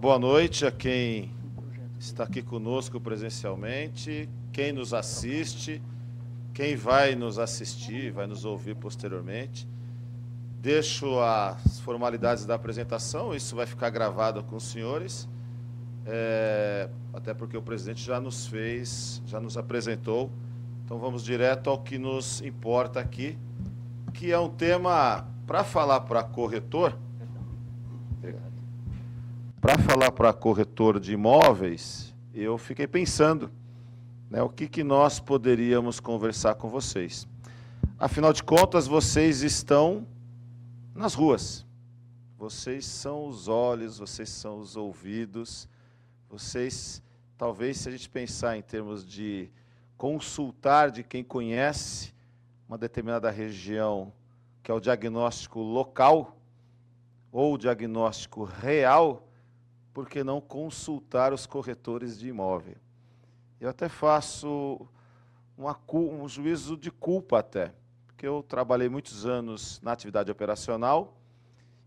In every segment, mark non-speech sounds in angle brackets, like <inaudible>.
Boa noite a quem está aqui conosco presencialmente, quem nos assiste, quem vai nos assistir, vai nos ouvir posteriormente. Deixo as formalidades da apresentação, isso vai ficar gravado com os senhores, é, até porque o presidente já nos fez, já nos apresentou. Então vamos direto ao que nos importa aqui, que é um tema para falar para corretor. Para falar para corretor de imóveis, eu fiquei pensando né, o que, que nós poderíamos conversar com vocês. Afinal de contas, vocês estão nas ruas. Vocês são os olhos, vocês são os ouvidos. Vocês, talvez, se a gente pensar em termos de consultar de quem conhece uma determinada região, que é o diagnóstico local ou o diagnóstico real, por que não consultar os corretores de imóvel? Eu até faço uma, um juízo de culpa até porque eu trabalhei muitos anos na atividade operacional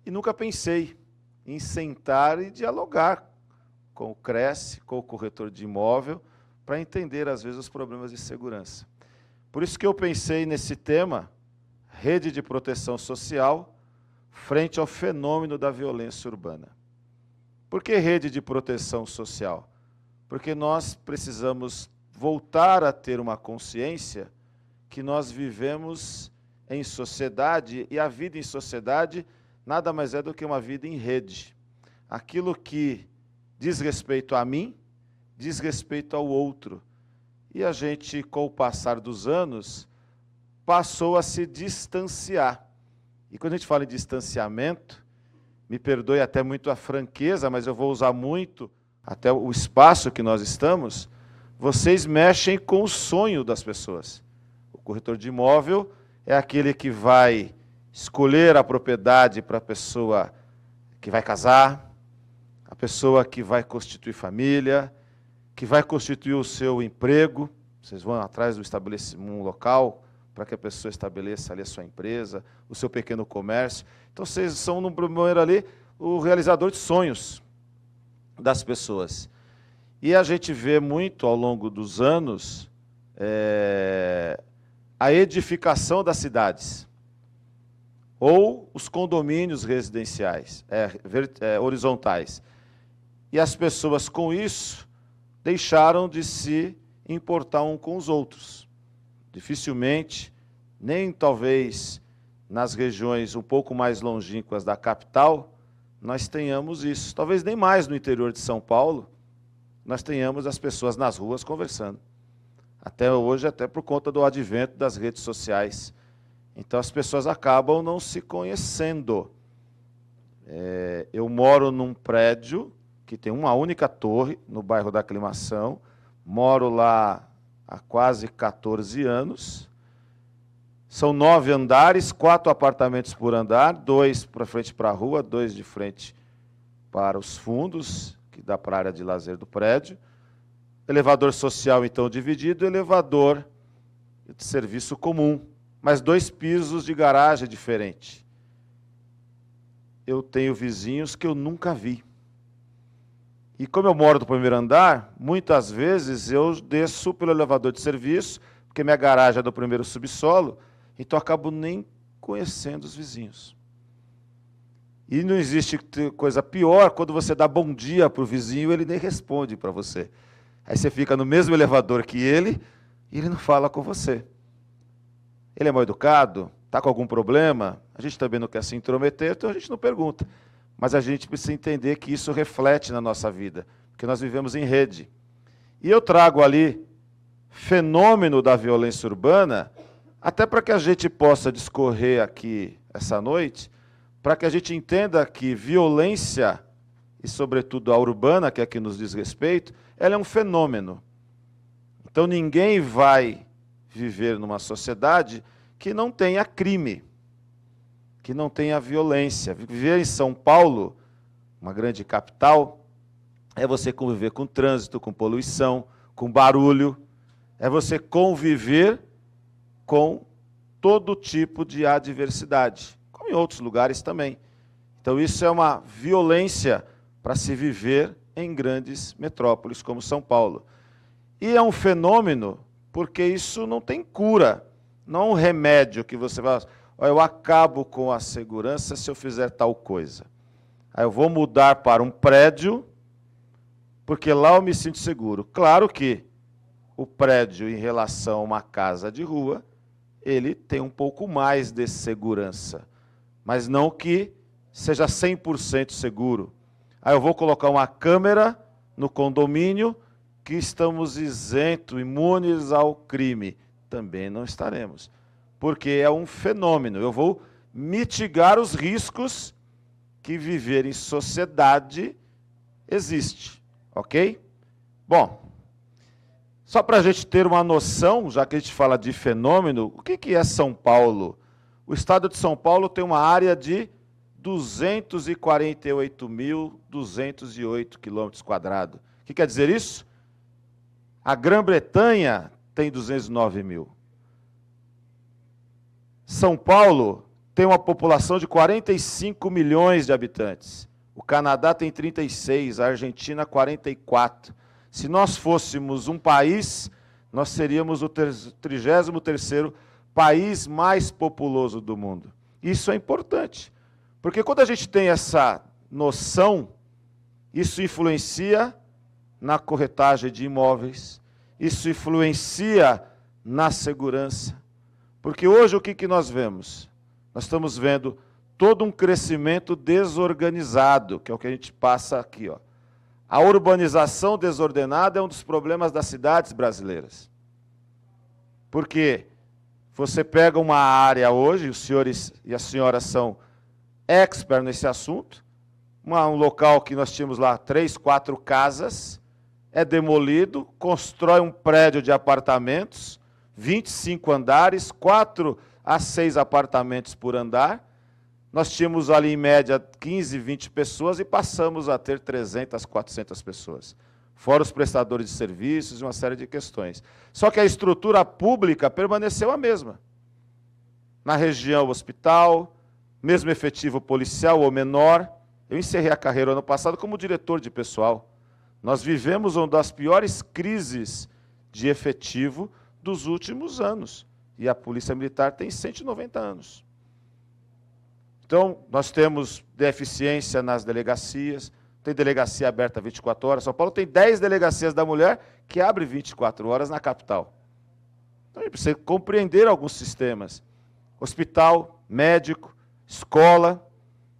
e nunca pensei em sentar e dialogar com o Cresce, com o corretor de imóvel, para entender, às vezes, os problemas de segurança. Por isso que eu pensei nesse tema, rede de proteção social, frente ao fenômeno da violência urbana. Por que rede de proteção social? Porque nós precisamos voltar a ter uma consciência que nós vivemos em sociedade e a vida em sociedade nada mais é do que uma vida em rede. Aquilo que diz respeito a mim, diz respeito ao outro. E a gente, com o passar dos anos, passou a se distanciar. E quando a gente fala em distanciamento, me perdoe até muito a franqueza, mas eu vou usar muito até o espaço que nós estamos. Vocês mexem com o sonho das pessoas corretor de imóvel é aquele que vai escolher a propriedade para a pessoa que vai casar, a pessoa que vai constituir família, que vai constituir o seu emprego. Vocês vão atrás do estabelecimento um local para que a pessoa estabeleça ali a sua empresa, o seu pequeno comércio. Então vocês são no primeiro ali o realizador de sonhos das pessoas. E a gente vê muito ao longo dos anos é, a edificação das cidades ou os condomínios residenciais, é, é, horizontais. E as pessoas, com isso, deixaram de se importar um com os outros. Dificilmente, nem talvez nas regiões um pouco mais longínquas da capital, nós tenhamos isso. Talvez nem mais no interior de São Paulo, nós tenhamos as pessoas nas ruas conversando até hoje, até por conta do advento das redes sociais. Então as pessoas acabam não se conhecendo. É, eu moro num prédio que tem uma única torre no bairro da Aclimação, moro lá há quase 14 anos. São nove andares, quatro apartamentos por andar, dois para frente para a rua, dois de frente para os fundos, que dá para a área de lazer do prédio. Elevador social, então, dividido, elevador de serviço comum, mas dois pisos de garagem diferente. Eu tenho vizinhos que eu nunca vi. E como eu moro no primeiro andar, muitas vezes eu desço pelo elevador de serviço, porque minha garagem é do primeiro subsolo, então acabo nem conhecendo os vizinhos. E não existe coisa pior quando você dá bom dia para o vizinho ele nem responde para você. Aí você fica no mesmo elevador que ele e ele não fala com você. Ele é mal educado? Está com algum problema? A gente também não quer se intrometer, então a gente não pergunta. Mas a gente precisa entender que isso reflete na nossa vida, porque nós vivemos em rede. E eu trago ali fenômeno da violência urbana, até para que a gente possa discorrer aqui essa noite, para que a gente entenda que violência, e sobretudo a urbana, que aqui nos diz respeito, ela é um fenômeno. Então ninguém vai viver numa sociedade que não tenha crime, que não tenha violência. Viver em São Paulo, uma grande capital, é você conviver com trânsito, com poluição, com barulho, é você conviver com todo tipo de adversidade, como em outros lugares também. Então isso é uma violência para se viver em grandes metrópoles como São Paulo. E é um fenômeno porque isso não tem cura, não é um remédio que você vai, eu acabo com a segurança se eu fizer tal coisa. Aí eu vou mudar para um prédio, porque lá eu me sinto seguro. Claro que o prédio em relação a uma casa de rua, ele tem um pouco mais de segurança, mas não que seja 100% seguro. Aí eu vou colocar uma câmera no condomínio que estamos isentos, imunes ao crime. Também não estaremos. Porque é um fenômeno. Eu vou mitigar os riscos que viver em sociedade existe. Ok? Bom, só para a gente ter uma noção, já que a gente fala de fenômeno, o que, que é São Paulo? O estado de São Paulo tem uma área de 248.208 quilômetros quadrados. O que quer dizer isso? A Grã-Bretanha tem 209 mil. São Paulo tem uma população de 45 milhões de habitantes. O Canadá tem 36, a Argentina 44. Se nós fôssemos um país, nós seríamos o 33º país mais populoso do mundo. Isso é importante. Porque quando a gente tem essa noção, isso influencia na corretagem de imóveis, isso influencia na segurança. Porque hoje o que, que nós vemos? Nós estamos vendo todo um crescimento desorganizado, que é o que a gente passa aqui. Ó. A urbanização desordenada é um dos problemas das cidades brasileiras. Porque você pega uma área hoje, os senhores e as senhoras são expert nesse assunto. Uma, um local que nós tínhamos lá três, quatro casas, é demolido, constrói um prédio de apartamentos, 25 andares, quatro a seis apartamentos por andar. Nós tínhamos ali em média 15, 20 pessoas e passamos a ter 300, 400 pessoas. Fora os prestadores de serviços e uma série de questões. Só que a estrutura pública permaneceu a mesma. Na região hospital, mesmo efetivo policial ou menor. Eu encerrei a carreira ano passado como diretor de pessoal. Nós vivemos uma das piores crises de efetivo dos últimos anos. E a Polícia Militar tem 190 anos. Então, nós temos deficiência nas delegacias, tem delegacia aberta 24 horas. São Paulo tem 10 delegacias da mulher que abre 24 horas na capital. Então, a gente precisa compreender alguns sistemas. Hospital, médico, escola,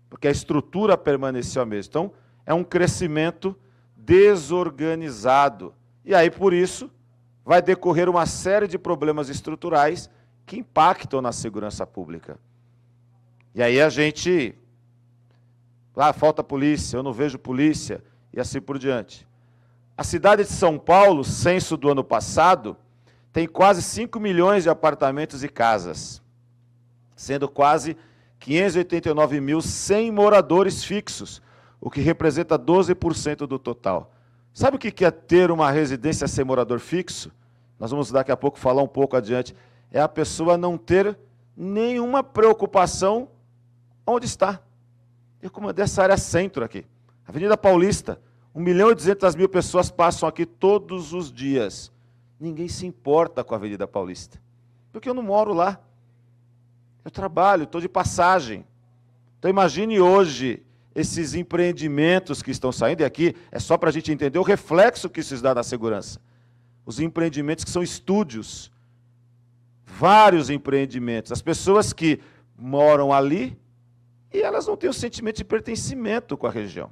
porque a estrutura permaneceu a mesma. Então, é um crescimento desorganizado. E aí, por isso, vai decorrer uma série de problemas estruturais que impactam na segurança pública. E aí a gente. Ah, falta polícia, eu não vejo polícia, e assim por diante. A cidade de São Paulo, censo do ano passado, tem quase 5 milhões de apartamentos e casas, sendo quase 589 mil sem moradores fixos, o que representa 12% do total. Sabe o que é ter uma residência sem morador fixo? Nós vamos daqui a pouco falar um pouco adiante. É a pessoa não ter nenhuma preocupação onde está. Eu comandei essa área centro aqui. Avenida Paulista, 1 milhão e 200 mil pessoas passam aqui todos os dias. Ninguém se importa com a Avenida Paulista, porque eu não moro lá. Eu trabalho, estou de passagem. Então imagine hoje esses empreendimentos que estão saindo, e aqui é só para a gente entender o reflexo que isso dá na segurança. Os empreendimentos que são estúdios. Vários empreendimentos. As pessoas que moram ali e elas não têm o sentimento de pertencimento com a região.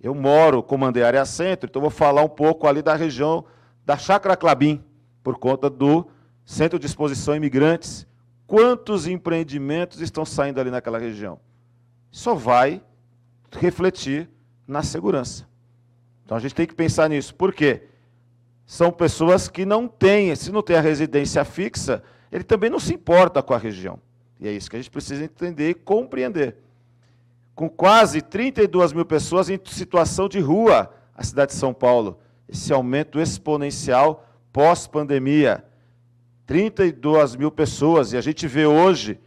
Eu moro, comandei a área centro, então vou falar um pouco ali da região da Chácara Clabim, por conta do Centro de Exposição Imigrantes, quantos empreendimentos estão saindo ali naquela região. Só vai refletir na segurança. Então a gente tem que pensar nisso. Por quê? São pessoas que não têm, se não tem a residência fixa, ele também não se importa com a região. E é isso que a gente precisa entender e compreender. Com quase 32 mil pessoas em situação de rua, a cidade de São Paulo. Esse aumento exponencial pós-pandemia. 32 mil pessoas, e a gente vê hoje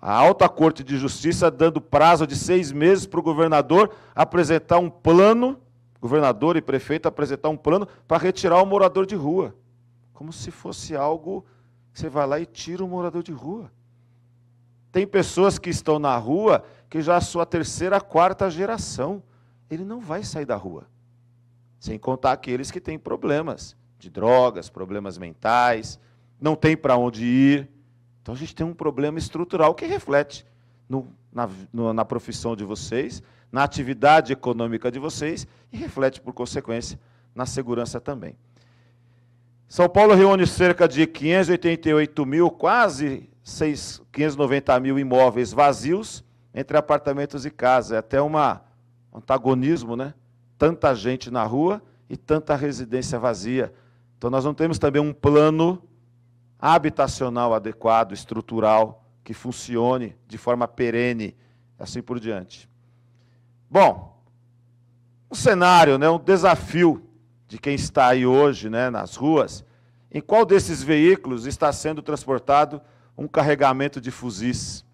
a alta corte de justiça dando prazo de seis meses para o governador apresentar um plano, governador e prefeito apresentar um plano para retirar o morador de rua. Como se fosse algo, você vai lá e tira o morador de rua. Tem pessoas que estão na rua que já é a sua terceira, quarta geração. Ele não vai sair da rua. Sem contar aqueles que têm problemas de drogas, problemas mentais, não tem para onde ir. Então a gente tem um problema estrutural que reflete no, na, no, na profissão de vocês, na atividade econômica de vocês e reflete, por consequência, na segurança também. São Paulo reúne cerca de 588 mil, quase 6, 590 mil imóveis vazios entre apartamentos e casas. É até uma, um antagonismo, né? Tanta gente na rua e tanta residência vazia. Então nós não temos também um plano habitacional adequado, estrutural, que funcione de forma perene, assim por diante. Bom, um cenário, né, um desafio de quem está aí hoje né, nas ruas, em qual desses veículos está sendo transportado um carregamento de fuzis?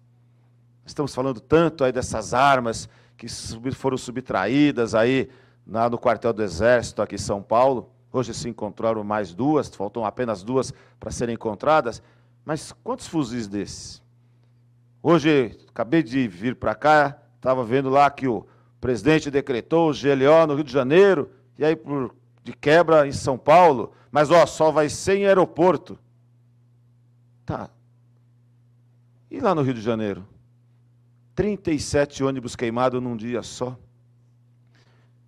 Estamos falando tanto aí dessas armas que foram subtraídas aí no quartel do Exército aqui em São Paulo. Hoje se encontraram mais duas, faltam apenas duas para serem encontradas. Mas quantos fuzis desses? Hoje, acabei de vir para cá, estava vendo lá que o presidente decretou o GLO no Rio de Janeiro, e aí por, de quebra em São Paulo, mas ó, só vai ser em aeroporto. Tá. E lá no Rio de Janeiro? 37 ônibus queimados num dia só.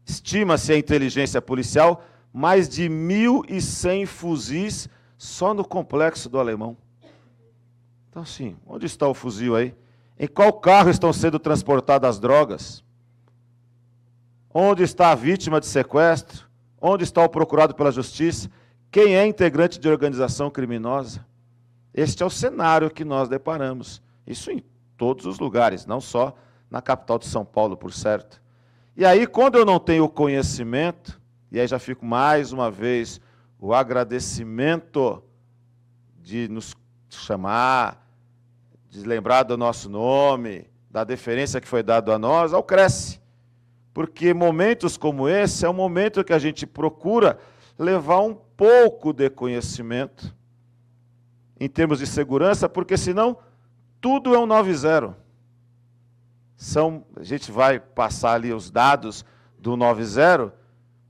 Estima-se a inteligência policial mais de 1.100 fuzis só no complexo do Alemão. Então, assim, onde está o fuzil aí? Em qual carro estão sendo transportadas as drogas? Onde está a vítima de sequestro? Onde está o procurado pela justiça? Quem é integrante de organização criminosa? Este é o cenário que nós deparamos. Isso em todos os lugares, não só na capital de São Paulo, por certo. E aí, quando eu não tenho conhecimento, e aí já fico mais uma vez o agradecimento de nos chamar, de lembrar do nosso nome, da deferência que foi dada a nós, ao Cresce. Porque momentos como esse é um momento que a gente procura levar um pouco de conhecimento em termos de segurança, porque senão tudo é um 9-0. São, a gente vai passar ali os dados do 9-0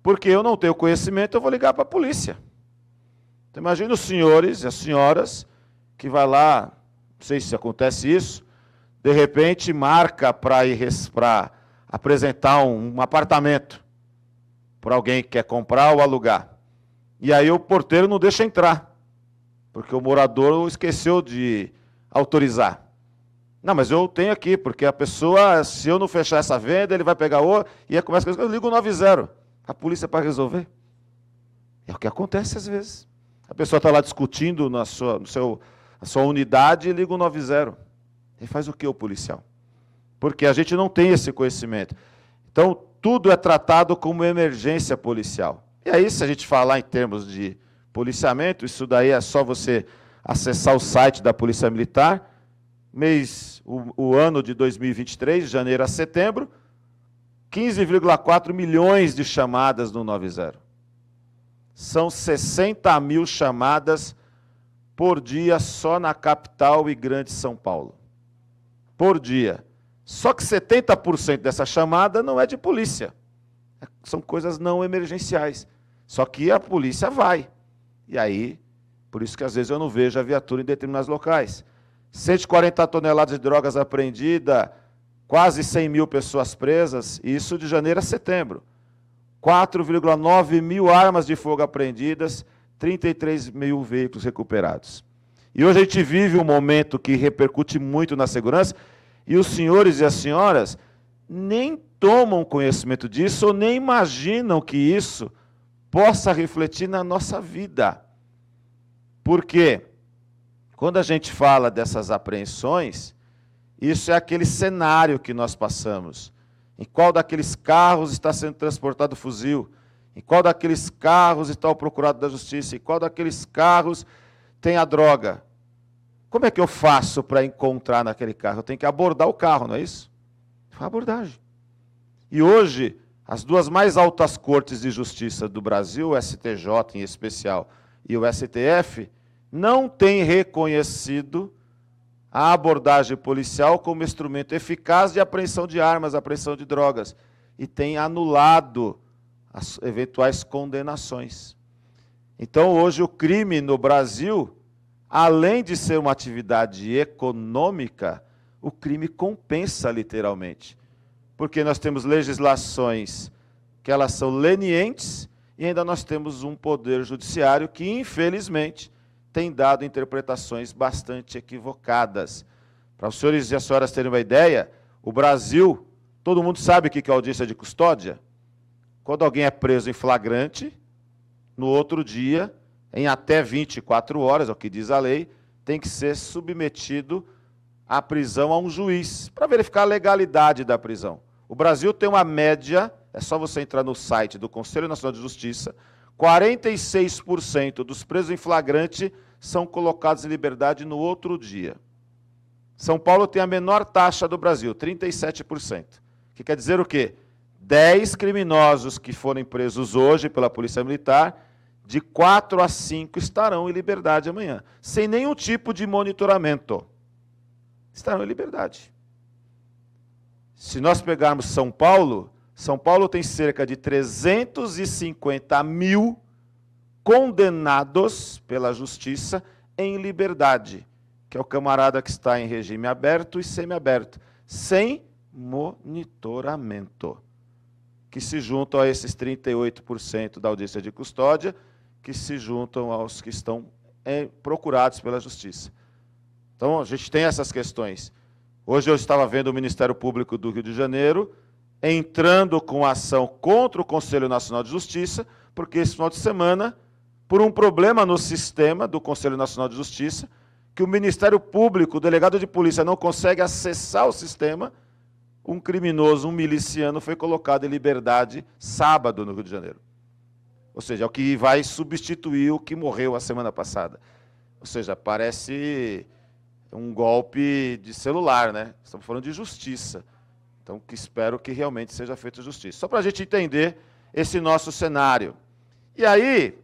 porque eu não tenho conhecimento, eu vou ligar para a polícia. Então, imagina os senhores e as senhoras que vai lá, não sei se acontece isso, de repente marca para ir para apresentar um, um apartamento para alguém que quer comprar ou alugar. E aí o porteiro não deixa entrar, porque o morador esqueceu de autorizar. Não, mas eu tenho aqui, porque a pessoa, se eu não fechar essa venda, ele vai pegar o e começa a eu ligo o 90 a polícia para resolver. É o que acontece às vezes. A pessoa está lá discutindo na sua, no seu, a sua unidade e liga o 90. E faz o que o policial? Porque a gente não tem esse conhecimento. Então, tudo é tratado como emergência policial. E aí, se a gente falar em termos de policiamento, isso daí é só você acessar o site da Polícia Militar, mês, o, o ano de 2023, de janeiro a setembro, 15,4 milhões de chamadas no 90. São 60 mil chamadas por dia só na capital e grande São Paulo. Por dia. Só que 70% dessa chamada não é de polícia. São coisas não emergenciais. Só que a polícia vai. E aí, por isso que às vezes eu não vejo a viatura em determinados locais. 140 toneladas de drogas apreendidas, quase 100 mil pessoas presas, isso de janeiro a setembro. 4,9 mil armas de fogo apreendidas, 33 mil veículos recuperados. E hoje a gente vive um momento que repercute muito na segurança, e os senhores e as senhoras nem tomam conhecimento disso ou nem imaginam que isso possa refletir na nossa vida. Porque quando a gente fala dessas apreensões, isso é aquele cenário que nós passamos. Em qual daqueles carros está sendo transportado o fuzil? Em qual daqueles carros está o procurado da justiça? Em qual daqueles carros tem a droga? Como é que eu faço para encontrar naquele carro? Eu tenho que abordar o carro, não é isso? Foi abordagem. E hoje, as duas mais altas cortes de justiça do Brasil, o STJ em especial e o STF, não têm reconhecido a abordagem policial como instrumento eficaz de apreensão de armas, apreensão de drogas, e têm anulado as eventuais condenações. Então, hoje, o crime no Brasil, além de ser uma atividade econômica, o crime compensa literalmente. Porque nós temos legislações que elas são lenientes e ainda nós temos um poder judiciário que, infelizmente, tem dado interpretações bastante equivocadas. Para os senhores e as senhoras terem uma ideia, o Brasil, todo mundo sabe o que é audiência de custódia? Quando alguém é preso em flagrante, no outro dia, em até 24 horas, é o que diz a lei, tem que ser submetido à prisão a um juiz, para verificar a legalidade da prisão. O Brasil tem uma média, é só você entrar no site do Conselho Nacional de Justiça, 46% dos presos em flagrante são colocados em liberdade no outro dia. São Paulo tem a menor taxa do Brasil, 37%. Que quer dizer o quê? 10 criminosos que forem presos hoje pela Polícia Militar, de 4 a 5 estarão em liberdade amanhã, sem nenhum tipo de monitoramento. Estarão em liberdade. Se nós pegarmos São Paulo, São Paulo tem cerca de 350 mil condenados pela justiça em liberdade, que é o camarada que está em regime aberto e semiaberto, sem monitoramento, que se juntam a esses 38% da audiência de custódia, que se juntam aos que estão é, procurados pela justiça. Então, a gente tem essas questões. Hoje eu estava vendo o Ministério Público do Rio de Janeiro entrando com ação contra o Conselho Nacional de Justiça, porque esse final de semana por um problema no sistema do Conselho Nacional de Justiça, que o Ministério Público, o delegado de polícia, não consegue acessar o sistema, um criminoso, um miliciano, foi colocado em liberdade sábado no Rio de Janeiro. Ou seja, é o que vai substituir o que morreu a semana passada. Ou seja, parece um golpe de celular, né? Estamos falando de justiça. Então, que espero que realmente seja feita justiça. Só para a gente entender esse nosso cenário. E aí,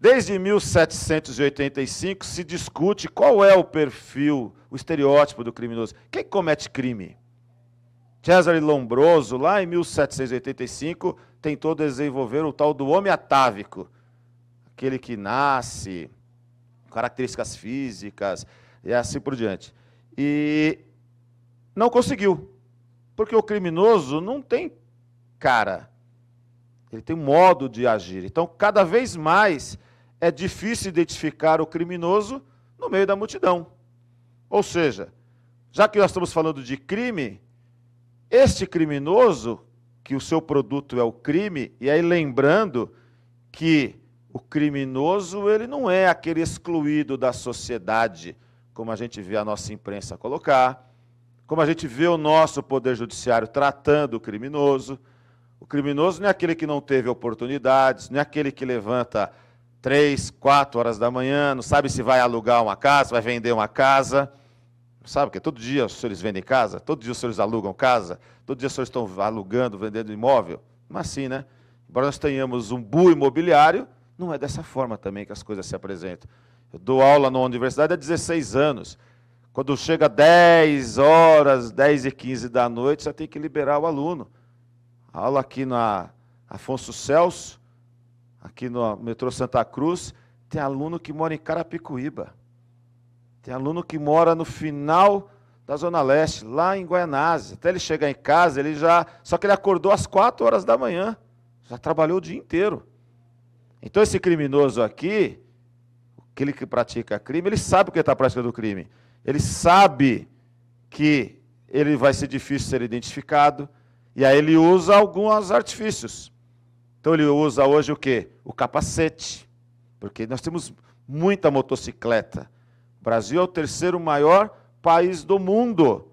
Desde 1785 se discute qual é o perfil, o estereótipo do criminoso. Quem comete crime? Cesare Lombroso, lá em 1785, tentou desenvolver o tal do homem atávico, aquele que nasce, características físicas e assim por diante. E não conseguiu, porque o criminoso não tem cara, ele tem um modo de agir. Então, cada vez mais é difícil identificar o criminoso no meio da multidão. Ou seja, já que nós estamos falando de crime, este criminoso, que o seu produto é o crime, e aí lembrando que o criminoso ele não é aquele excluído da sociedade, como a gente vê a nossa imprensa colocar, como a gente vê o nosso poder judiciário tratando o criminoso. O criminoso não é aquele que não teve oportunidades, não é aquele que levanta três, quatro horas da manhã, não sabe se vai alugar uma casa, vai vender uma casa. Sabe que todo dia os senhores vendem casa? Todo dia os senhores alugam casa? Todo dia os senhores estão alugando, vendendo imóvel? Mas assim, né? Embora nós tenhamos um bu imobiliário, não é dessa forma também que as coisas se apresentam. Eu dou aula na universidade há 16 anos. Quando chega 10 horas, 10 e 15 da noite, você tem que liberar o aluno. A aula aqui na Afonso Celso, aqui no metrô Santa Cruz, tem aluno que mora em Carapicuíba. Tem aluno que mora no final da Zona Leste, lá em Guaianazes. Até ele chegar em casa, ele já. Só que ele acordou às quatro horas da manhã. Já trabalhou o dia inteiro. Então, esse criminoso aqui, aquele que pratica crime, ele sabe o que está praticando crime. Ele sabe que ele vai ser difícil ser identificado. E aí ele usa alguns artifícios. Então ele usa hoje o quê? O capacete. Porque nós temos muita motocicleta. O Brasil é o terceiro maior país do mundo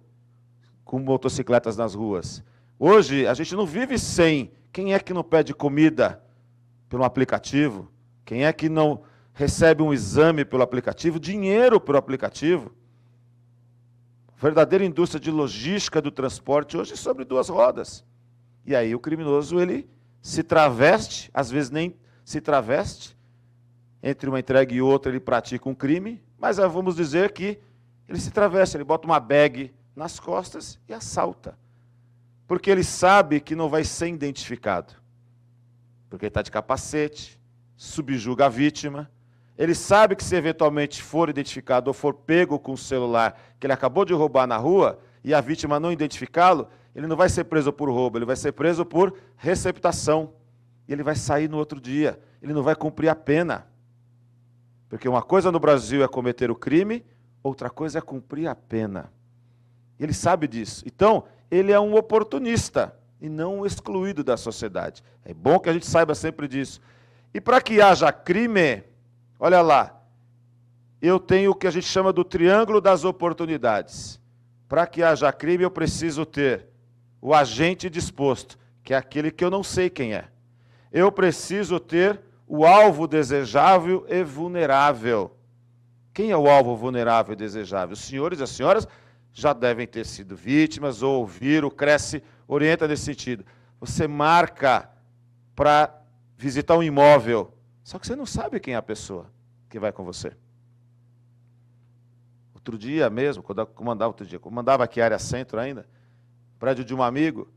com motocicletas nas ruas. Hoje a gente não vive sem. Quem é que não pede comida pelo aplicativo? Quem é que não recebe um exame pelo aplicativo, dinheiro pelo aplicativo. verdadeira indústria de logística do transporte hoje sobre duas rodas. E aí o criminoso ele se traveste, às vezes nem se traveste, entre uma entrega e outra ele pratica um crime, mas vamos dizer que ele se traveste, ele bota uma bag nas costas e assalta. Porque ele sabe que não vai ser identificado. Porque ele está de capacete, subjuga a vítima. Ele sabe que se eventualmente for identificado ou for pego com o celular que ele acabou de roubar na rua e a vítima não identificá-lo, ele não vai ser preso por roubo, ele vai ser preso por receptação. E ele vai sair no outro dia. Ele não vai cumprir a pena. Porque uma coisa no Brasil é cometer o crime, outra coisa é cumprir a pena. Ele sabe disso. Então, ele é um oportunista e não um excluído da sociedade. É bom que a gente saiba sempre disso. E para que haja crime, olha lá, eu tenho o que a gente chama do triângulo das oportunidades. Para que haja crime, eu preciso ter o agente disposto, que é aquele que eu não sei quem é. Eu preciso ter o alvo desejável e vulnerável. Quem é o alvo vulnerável e desejável? Os senhores e as senhoras já devem ter sido vítimas ou ouviram, cresce, orienta nesse sentido. Você marca para visitar um imóvel, só que você não sabe quem é a pessoa que vai com você. Outro dia mesmo, quando eu comandava outro dia, comandava aqui a área centro ainda, prédio de um amigo,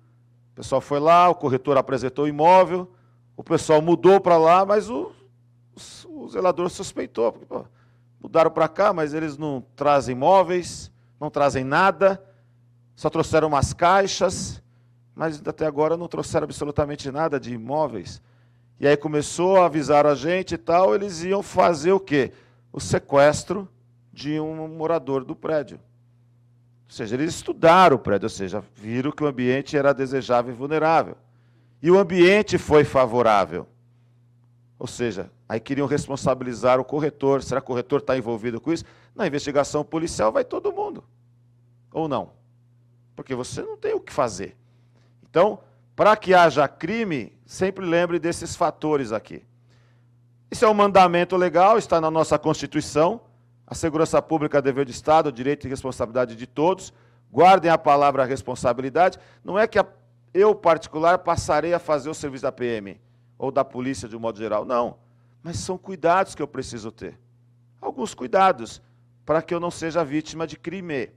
o pessoal foi lá, o corretor apresentou o imóvel, o pessoal mudou para lá, mas o, o, o, zelador suspeitou. Porque, pô, mudaram para cá, mas eles não trazem móveis, não trazem nada, só trouxeram umas caixas, mas até agora não trouxeram absolutamente nada de imóveis. E aí começou a avisar a gente e tal, eles iam fazer o quê? O sequestro de um morador do prédio. Ou seja, eles estudaram o prédio, ou seja, viram que o ambiente era desejável e vulnerável. E o ambiente foi favorável. Ou seja, aí queriam responsabilizar o corretor. Será que o corretor está envolvido com isso? Na investigação policial vai todo mundo. Ou não? Porque você não tem o que fazer. Então, para que haja crime, sempre lembre desses fatores aqui. Isso é um mandamento legal, está na nossa Constituição. A segurança pública é dever de Estado, direito e responsabilidade de todos. Guardem a palavra responsabilidade. Não é que a eu, particular, passarei a fazer o serviço da PM ou da polícia de um modo geral. Não. Mas são cuidados que eu preciso ter. Alguns cuidados para que eu não seja vítima de crime.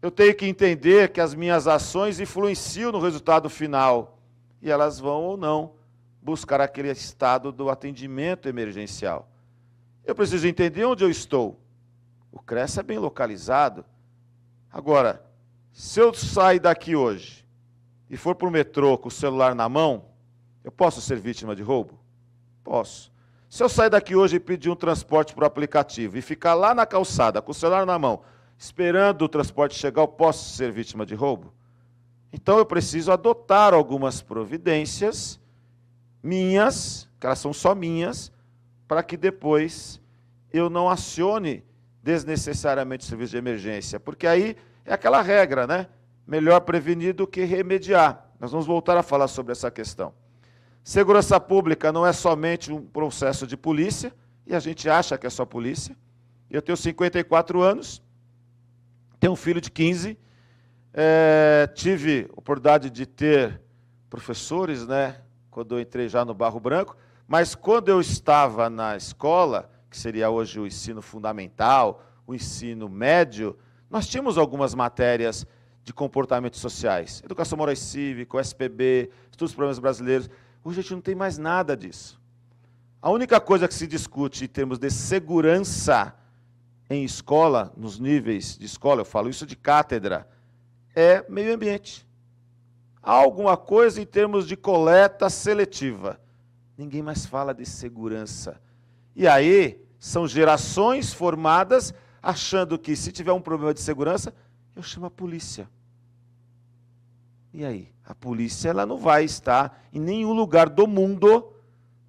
Eu tenho que entender que as minhas ações influenciam no resultado final e elas vão ou não buscar aquele estado do atendimento emergencial. Eu preciso entender onde eu estou. O CRES é bem localizado. Agora, se eu sair daqui hoje e for para o metrô com o celular na mão, eu posso ser vítima de roubo? Posso. Se eu sair daqui hoje e pedir um transporte por aplicativo e ficar lá na calçada com o celular na mão, esperando o transporte chegar, eu posso ser vítima de roubo? Então eu preciso adotar algumas providências minhas, que elas são só minhas, para que depois eu não acione desnecessariamente o serviço de emergência. Porque aí é aquela regra, né? melhor prevenir do que remediar. Nós vamos voltar a falar sobre essa questão. Segurança pública não é somente um processo de polícia, e a gente acha que é só polícia. Eu tenho 54 anos, tenho um filho de 15, é, tive oportunidade de ter professores, né, quando eu entrei já no Barro Branco, mas quando eu estava na escola, que seria hoje o ensino fundamental, o ensino médio, nós tínhamos algumas matérias de comportamentos sociais. Educação moral e cívica, SPB, estudos problemas brasileiros. Hoje a gente não tem mais nada disso. A única coisa que se discute em termos de segurança em escola, nos níveis de escola, eu falo isso de cátedra, é meio ambiente. Há alguma coisa em termos de coleta seletiva. Ninguém mais fala de segurança. E aí, são gerações formadas achando que se tiver um problema de segurança, eu chamo a polícia. E aí? A polícia ela não vai estar em nenhum lugar do mundo.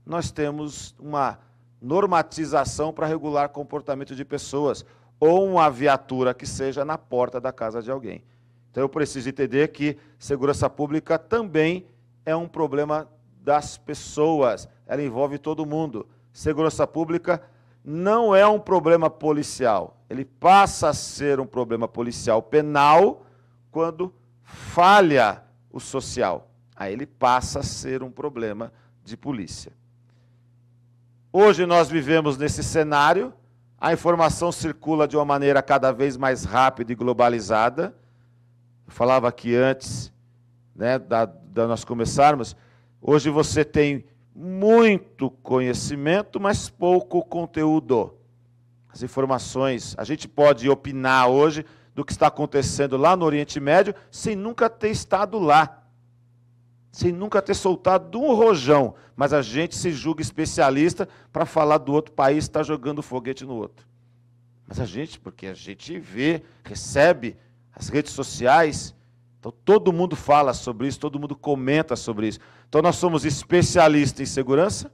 Nós temos uma normatização para regular comportamento de pessoas ou uma viatura que seja na porta da casa de alguém. Então eu preciso entender que segurança pública também é um problema das pessoas. Ela envolve todo mundo. segurança pública não é um problema policial. Ele passa a ser um problema policial penal quando falha o social. Aí ele passa a ser um problema de polícia. Hoje nós vivemos nesse cenário, a informação circula de uma maneira cada vez mais rápida e globalizada. Eu falava aqui antes, né, da, da nós começarmos, hoje você tem muito conhecimento, mas pouco conteúdo. As informações, a gente pode opinar hoje do que está acontecendo lá no Oriente Médio sem nunca ter estado lá sem nunca ter soltado um rojão, mas a gente se julga especialista para falar do outro país está jogando foguete no outro. Mas a gente, porque a gente vê, recebe as redes sociais, então todo mundo fala sobre isso, todo mundo comenta sobre isso. Então nós somos especialistas em segurança,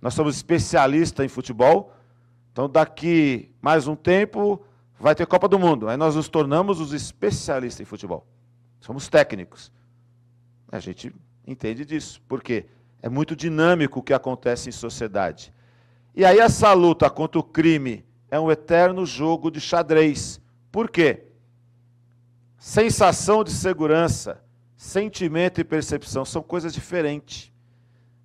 nós somos especialistas em futebol. Então daqui mais um tempo vai ter Copa do Mundo. Aí nós nos tornamos os especialistas em futebol. Somos técnicos. A gente entende disso. Por quê? É muito dinâmico o que acontece em sociedade. E aí essa luta contra o crime é um eterno jogo de xadrez. Por quê? Sensação de segurança, sentimento e percepção são coisas diferentes.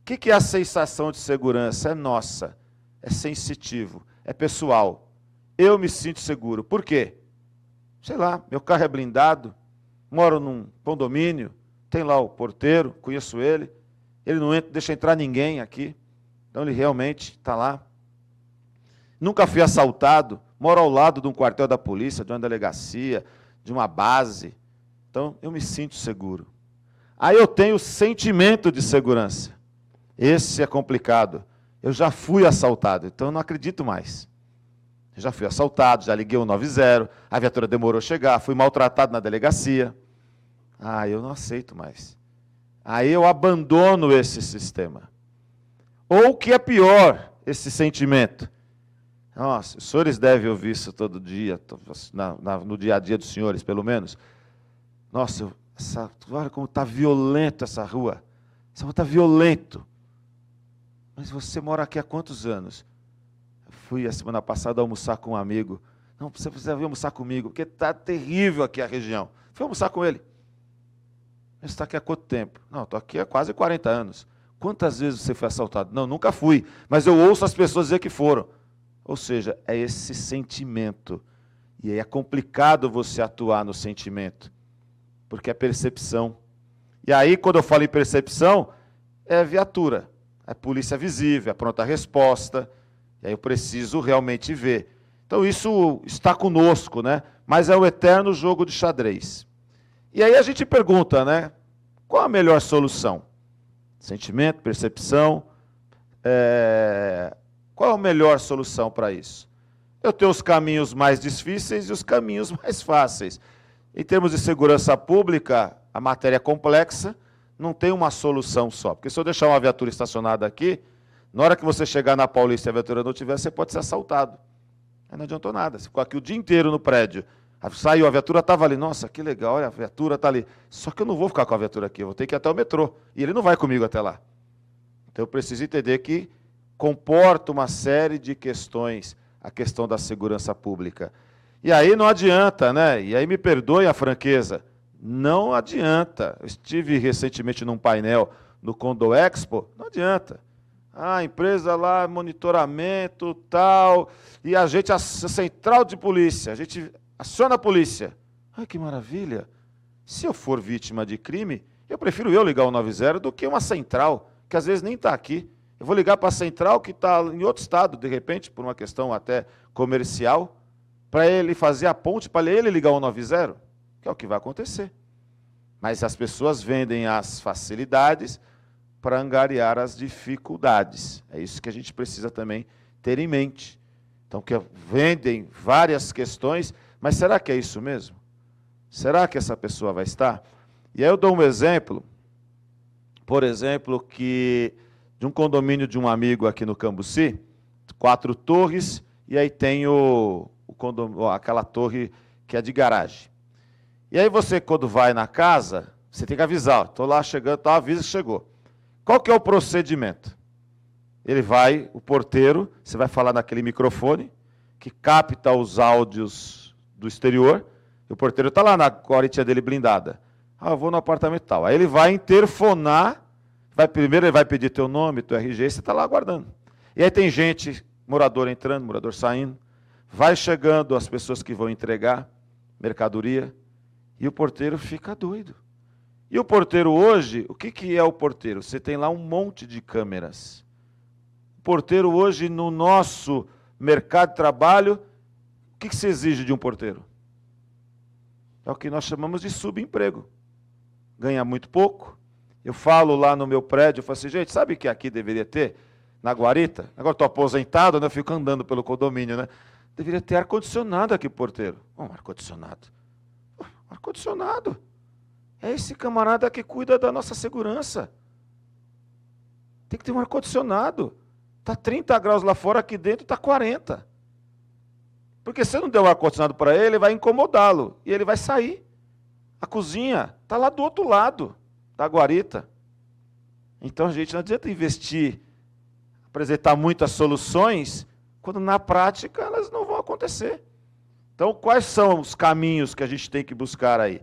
O que é a sensação de segurança? É nossa, é sensitivo, é pessoal. Eu me sinto seguro. Por quê? Sei lá, meu carro é blindado, moro num condomínio, tem lá o porteiro, conheço ele. Ele não entra, deixa entrar ninguém aqui. Então ele realmente está lá. Nunca fui assaltado. Moro ao lado de um quartel da polícia, de uma delegacia, de uma base. Então eu me sinto seguro. Aí eu tenho sentimento de segurança. Esse é complicado. Eu já fui assaltado, então eu não acredito mais. Eu já fui assaltado, já liguei o 90, a viatura demorou a chegar, fui maltratado na delegacia. Ah, eu não aceito mais. Aí eu abandono esse sistema. Ou o que é pior, esse sentimento. Nossa, os senhores devem ouvir isso todo dia, no dia a dia dos senhores, pelo menos. Nossa, essa, olha como está violento essa rua. Essa rua está violento. Mas você mora aqui há quantos anos? Eu fui a semana passada almoçar com um amigo. Não, você precisa vir almoçar comigo, porque está terrível aqui a região. Fui almoçar com ele. Você está aqui há quanto tempo? Não, estou aqui há quase 40 anos. Quantas vezes você foi assaltado? Não, nunca fui. Mas eu ouço as pessoas dizer que foram. Ou seja, é esse sentimento. E aí é complicado você atuar no sentimento, porque é percepção. E aí, quando eu falo em percepção, é viatura, é polícia visível, é pronta resposta. E aí eu preciso realmente ver. Então isso está conosco, né? Mas é o eterno jogo de xadrez. E aí a gente pergunta, né? Qual a melhor solução? Sentimento, percepção. É... Qual a melhor solução para isso? Eu tenho os caminhos mais difíceis e os caminhos <laughs> mais fáceis. Em termos de segurança pública, a matéria é complexa, não tem uma solução só. Porque se eu deixar uma viatura estacionada aqui, na hora que você chegar na Paulista e a viatura não tiver, você pode ser assaltado. Aí não adiantou nada. Você ficou aqui o dia inteiro no prédio Saiu, a viatura estava ali. Nossa, que legal, olha, a viatura está ali. Só que eu não vou ficar com a viatura aqui, eu vou ter que ir até o metrô. E ele não vai comigo até lá. Então eu preciso entender que comporta uma série de questões a questão da segurança pública. E aí não adianta, né? E aí me perdoe a franqueza. Não adianta. Eu estive recentemente num painel no Condo Expo, não adianta. Ah, empresa lá, monitoramento, tal, e a gente, a central de polícia, a gente aciona a polícia. Ai, que maravilha! Se eu for vítima de crime, eu prefiro eu ligar o 90 do que uma central, que às vezes nem está aqui. Eu vou ligar para a central que está em outro estado, de repente, por uma questão até comercial, para ele fazer a ponte, para ele ligar o 90, que é o que vai acontecer. Mas as pessoas vendem as facilidades para angariar as dificuldades. É isso que a gente precisa também ter em mente. Então, que vendem várias questões mas será que é isso mesmo? Será que essa pessoa vai estar? E aí eu dou um exemplo, por exemplo, que de um condomínio de um amigo aqui no Cambuci, quatro torres, e aí tem o, condom, aquela torre que é de garagem. E aí você, quando vai na casa, você tem que avisar, estou lá chegando, tá, avisa que chegou. Qual que é o procedimento? ele vai, o porteiro, você vai falar naquele microfone que capta os áudios do exterior, e o porteiro está lá na quarentinha dele blindada. Ah, eu vou no apartamento tal. Aí ele vai interfonar, vai, primeiro ele vai pedir teu nome, teu RG, você está lá aguardando. E aí tem gente, morador entrando, morador saindo, vai chegando as pessoas que vão entregar mercadoria, e o porteiro fica doido. E o porteiro hoje, o que, que é o porteiro? Você tem lá um monte de câmeras. O porteiro hoje, no nosso mercado de trabalho, o que, que se exige de um porteiro? É o que nós chamamos de subemprego. Ganha muito pouco. Eu falo lá no meu prédio, eu falo assim, gente, sabe que aqui deveria ter? Na guarita? Agora estou aposentado, né? eu fico andando pelo condomínio, né? Deveria ter ar-condicionado aqui, porteiro. Um ar-condicionado. Ar-condicionado. É esse camarada que cuida da nossa segurança. Tem que ter um ar-condicionado. Está 30 graus lá fora, aqui dentro está 40. Porque se não der um ar-condicionado para ele, vai incomodá-lo. E ele vai sair. A cozinha está lá do outro lado da guarita. Então, gente, não adianta investir, apresentar muitas soluções, quando na prática elas não vão acontecer. Então, quais são os caminhos que a gente tem que buscar aí?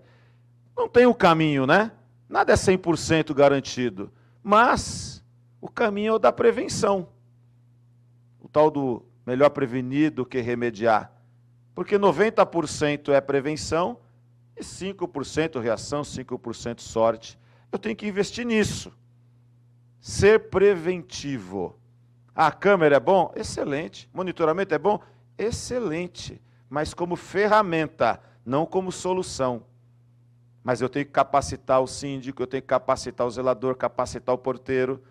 Não tem o um caminho, né? Nada é 100% garantido. Mas o caminho é o da prevenção. O tal do melhor prevenir do que remediar. Porque 90% é prevenção e 5% reação, 5% sorte. Eu tenho que investir nisso. Ser preventivo. A câmera é bom? Excelente. Monitoramento é bom? Excelente. Mas como ferramenta, não como solução. Mas eu tenho que capacitar o síndico, eu tenho que capacitar o zelador, capacitar o porteiro,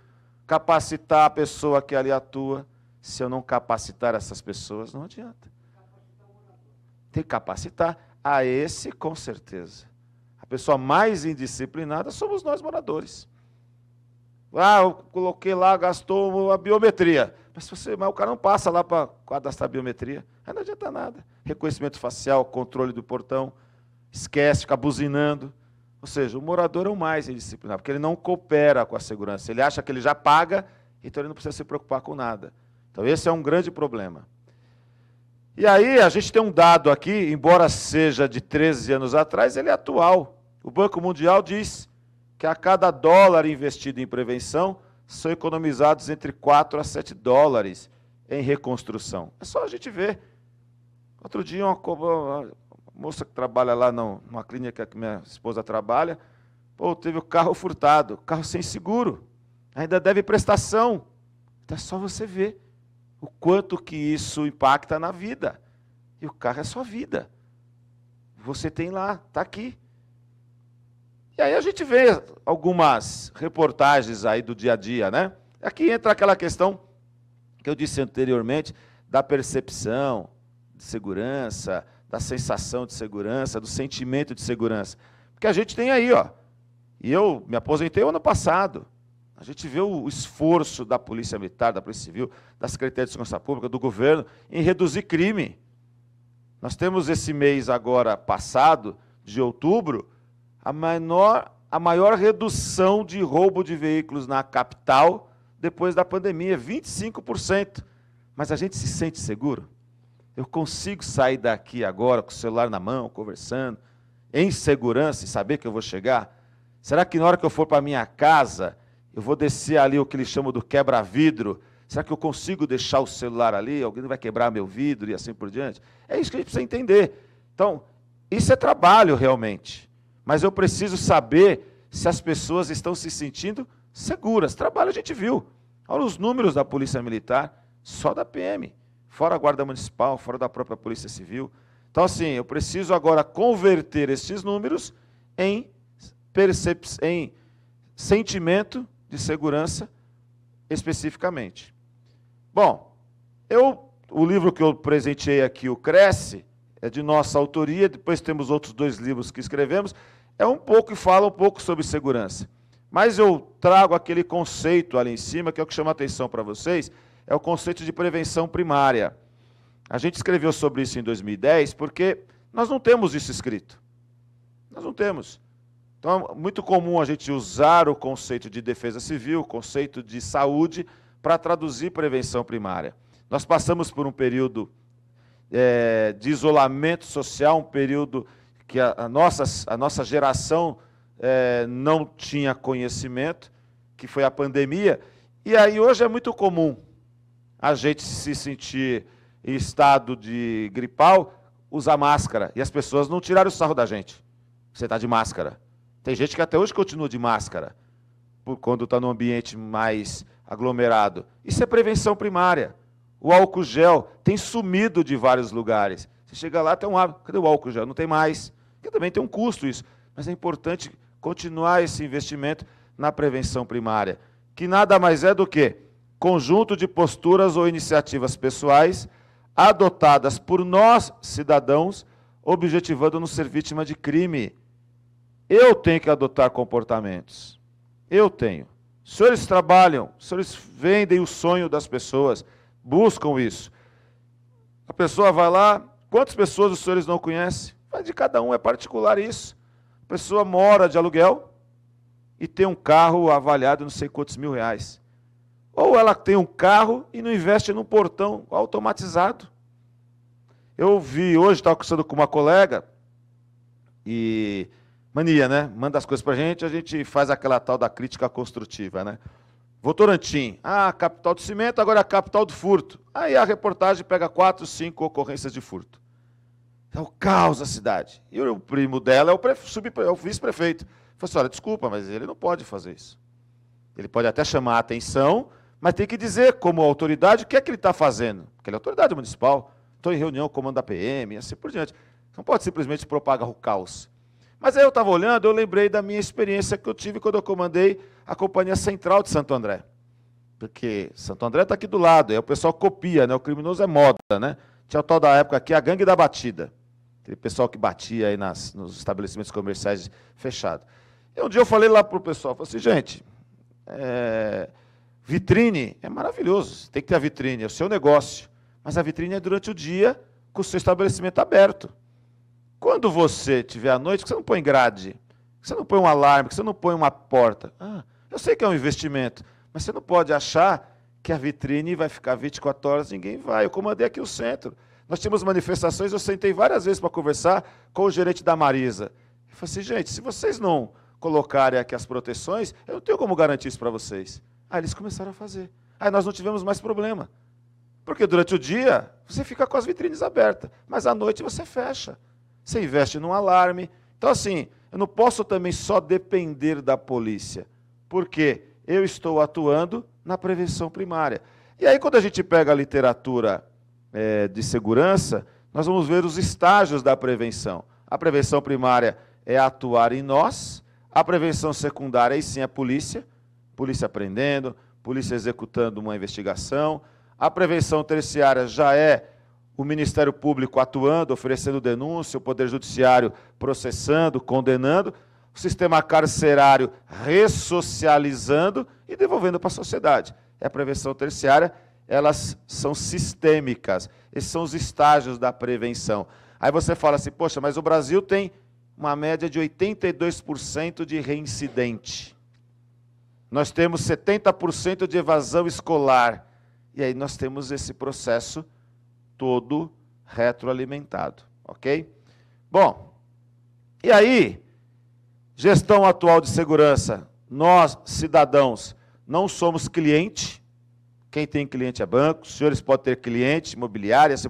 capacitar a pessoa que ali atua. Se eu não capacitar essas pessoas, não adianta. Tem que capacitar. A esse, com certeza. A pessoa mais indisciplinada somos nós moradores. Ah, eu coloquei lá, gastou a biometria. Mas, você, mas o cara não passa lá para cadastrar a biometria. Aí não adianta nada. Reconhecimento facial, controle do portão, esquece, fica buzinando. Ou seja, o morador é o mais indisciplinado, porque ele não coopera com a segurança. Ele acha que ele já paga, então ele não precisa se preocupar com nada. Então, esse é um grande problema. E aí a gente tem um dado aqui, embora seja de 13 anos atrás, ele é atual. O Banco Mundial diz que a cada dólar investido em prevenção são economizados entre 4 a 7 dólares em reconstrução. É só a gente ver. Outro dia, uma, uma moça que trabalha lá numa clínica que minha esposa trabalha, pô, teve o carro furtado, carro sem seguro, ainda deve prestação. Então é só você ver o quanto que isso impacta na vida. E o carro é sua vida. Você tem lá, está aqui. E aí a gente vê algumas reportagens aí do dia a dia, né? Aqui entra aquela questão que eu disse anteriormente da percepção de segurança, da sensação de segurança, do sentimento de segurança. Porque a gente tem aí, ó. E eu me aposentei ano passado. A gente vê o esforço da Polícia Militar, da Polícia Civil, da Secretaria de Segurança Pública, do governo, em reduzir crime. Nós temos esse mês agora passado, de outubro, a, menor, a maior redução de roubo de veículos na capital depois da pandemia, 25%. Mas a gente se sente seguro? Eu consigo sair daqui agora com o celular na mão, conversando, em segurança e saber que eu vou chegar? Será que na hora que eu for para minha casa, eu vou descer ali o que eles chamam do quebra-vidro. Será que eu consigo deixar o celular ali? Alguém vai quebrar meu vidro e assim por diante? É isso que a gente precisa entender. Então, isso é trabalho realmente. Mas eu preciso saber se as pessoas estão se sentindo seguras. Trabalho a gente viu. Olha os números da Polícia Militar, só da PM, fora a Guarda Municipal, fora da própria Polícia Civil. Então, assim, eu preciso agora converter esses números em, em sentimento de segurança especificamente. Bom, eu, o livro que eu presenteei aqui, o Cresce, é de nossa autoria, depois temos outros dois livros que escrevemos, é um pouco e fala um pouco sobre segurança. Mas eu trago aquele conceito ali em cima, que é o que chama a atenção para vocês, é o conceito de prevenção primária. A gente escreveu sobre isso em 2010 porque nós não temos isso escrito. Nós não temos. Então, é muito comum a gente usar o conceito de defesa civil, o conceito de saúde, para traduzir prevenção primária. Nós passamos por um período é, de isolamento social, um período que a, a, nossa, a nossa geração é, não tinha conhecimento, que foi a pandemia, e aí hoje é muito comum a gente se sentir em estado de gripal, usar máscara, e as pessoas não tiraram o sarro da gente. Você está de máscara. Tem gente que até hoje continua de máscara, por quando está num ambiente mais aglomerado. Isso é prevenção primária. O álcool gel tem sumido de vários lugares. Você chega lá, tem um hábito. Cadê o álcool gel? Não tem mais. Porque também tem um custo isso. Mas é importante continuar esse investimento na prevenção primária, que nada mais é do que conjunto de posturas ou iniciativas pessoais adotadas por nós, cidadãos, objetivando não ser vítima de crime. Eu tenho que adotar comportamentos. Eu tenho. Os senhores trabalham, os senhores vendem o sonho das pessoas, buscam isso. A pessoa vai lá, quantas pessoas os senhores não conhecem? Vai de cada um, é particular isso. A pessoa mora de aluguel e tem um carro avaliado não sei quantos mil reais. Ou ela tem um carro e não investe num portão automatizado. Eu vi hoje, estava conversando com uma colega, e mania, né? Manda as coisas para a gente, a gente faz aquela tal da crítica construtiva, né? Votorantim, ah, capital do cimento, agora é a capital do furto. Aí a reportagem pega quatro, cinco ocorrências de furto. É o caos da cidade. E o primo dela é o, é o vice-prefeito. Falei assim, olha, desculpa, mas ele não pode fazer isso. Ele pode até chamar a atenção, mas tem que dizer, como autoridade, o que é que ele está fazendo. Porque ele é autoridade municipal. Estou em reunião com o comando da PM, e assim por diante. Não pode simplesmente propagar o caos. Mas aí eu estava olhando, eu lembrei da minha experiência que eu tive quando eu comandei a Companhia Central de Santo André. Porque Santo André está aqui do lado, aí o pessoal copia, né? O criminoso é moda, né? Tinha o tal da época aqui, a gangue da batida. Aquele pessoal que batia aí nas, nos estabelecimentos comerciais fechados. E um dia eu falei lá para o pessoal, falei assim, gente, é, Vitrine é maravilhoso, tem que ter a vitrine, é o seu negócio. Mas a vitrine é durante o dia com o seu estabelecimento aberto. Quando você tiver à noite, você não põe grade, você não põe um alarme, você não põe uma porta. Ah, eu sei que é um investimento, mas você não pode achar que a vitrine vai ficar 24 horas, ninguém vai. Eu comandei aqui o centro. Nós tínhamos manifestações, eu sentei várias vezes para conversar com o gerente da Marisa. Eu falei assim, gente, se vocês não colocarem aqui as proteções, eu não tenho como garantir isso para vocês. Aí eles começaram a fazer. Aí nós não tivemos mais problema. Porque durante o dia você fica com as vitrines abertas, mas à noite você fecha. Você investe num alarme. Então, assim, eu não posso também só depender da polícia, porque eu estou atuando na prevenção primária. E aí, quando a gente pega a literatura é, de segurança, nós vamos ver os estágios da prevenção. A prevenção primária é atuar em nós, a prevenção secundária, aí sim, é a polícia polícia prendendo, polícia executando uma investigação. A prevenção terciária já é o Ministério Público atuando, oferecendo denúncia, o Poder Judiciário processando, condenando, o sistema carcerário ressocializando e devolvendo para a sociedade. É a prevenção terciária, elas são sistêmicas. Esses são os estágios da prevenção. Aí você fala assim, poxa, mas o Brasil tem uma média de 82% de reincidente nós temos 70% de evasão escolar. E aí nós temos esse processo todo retroalimentado, ok? Bom, e aí, gestão atual de segurança, nós, cidadãos, não somos cliente, quem tem cliente é banco, os senhores podem ter cliente, imobiliária, assim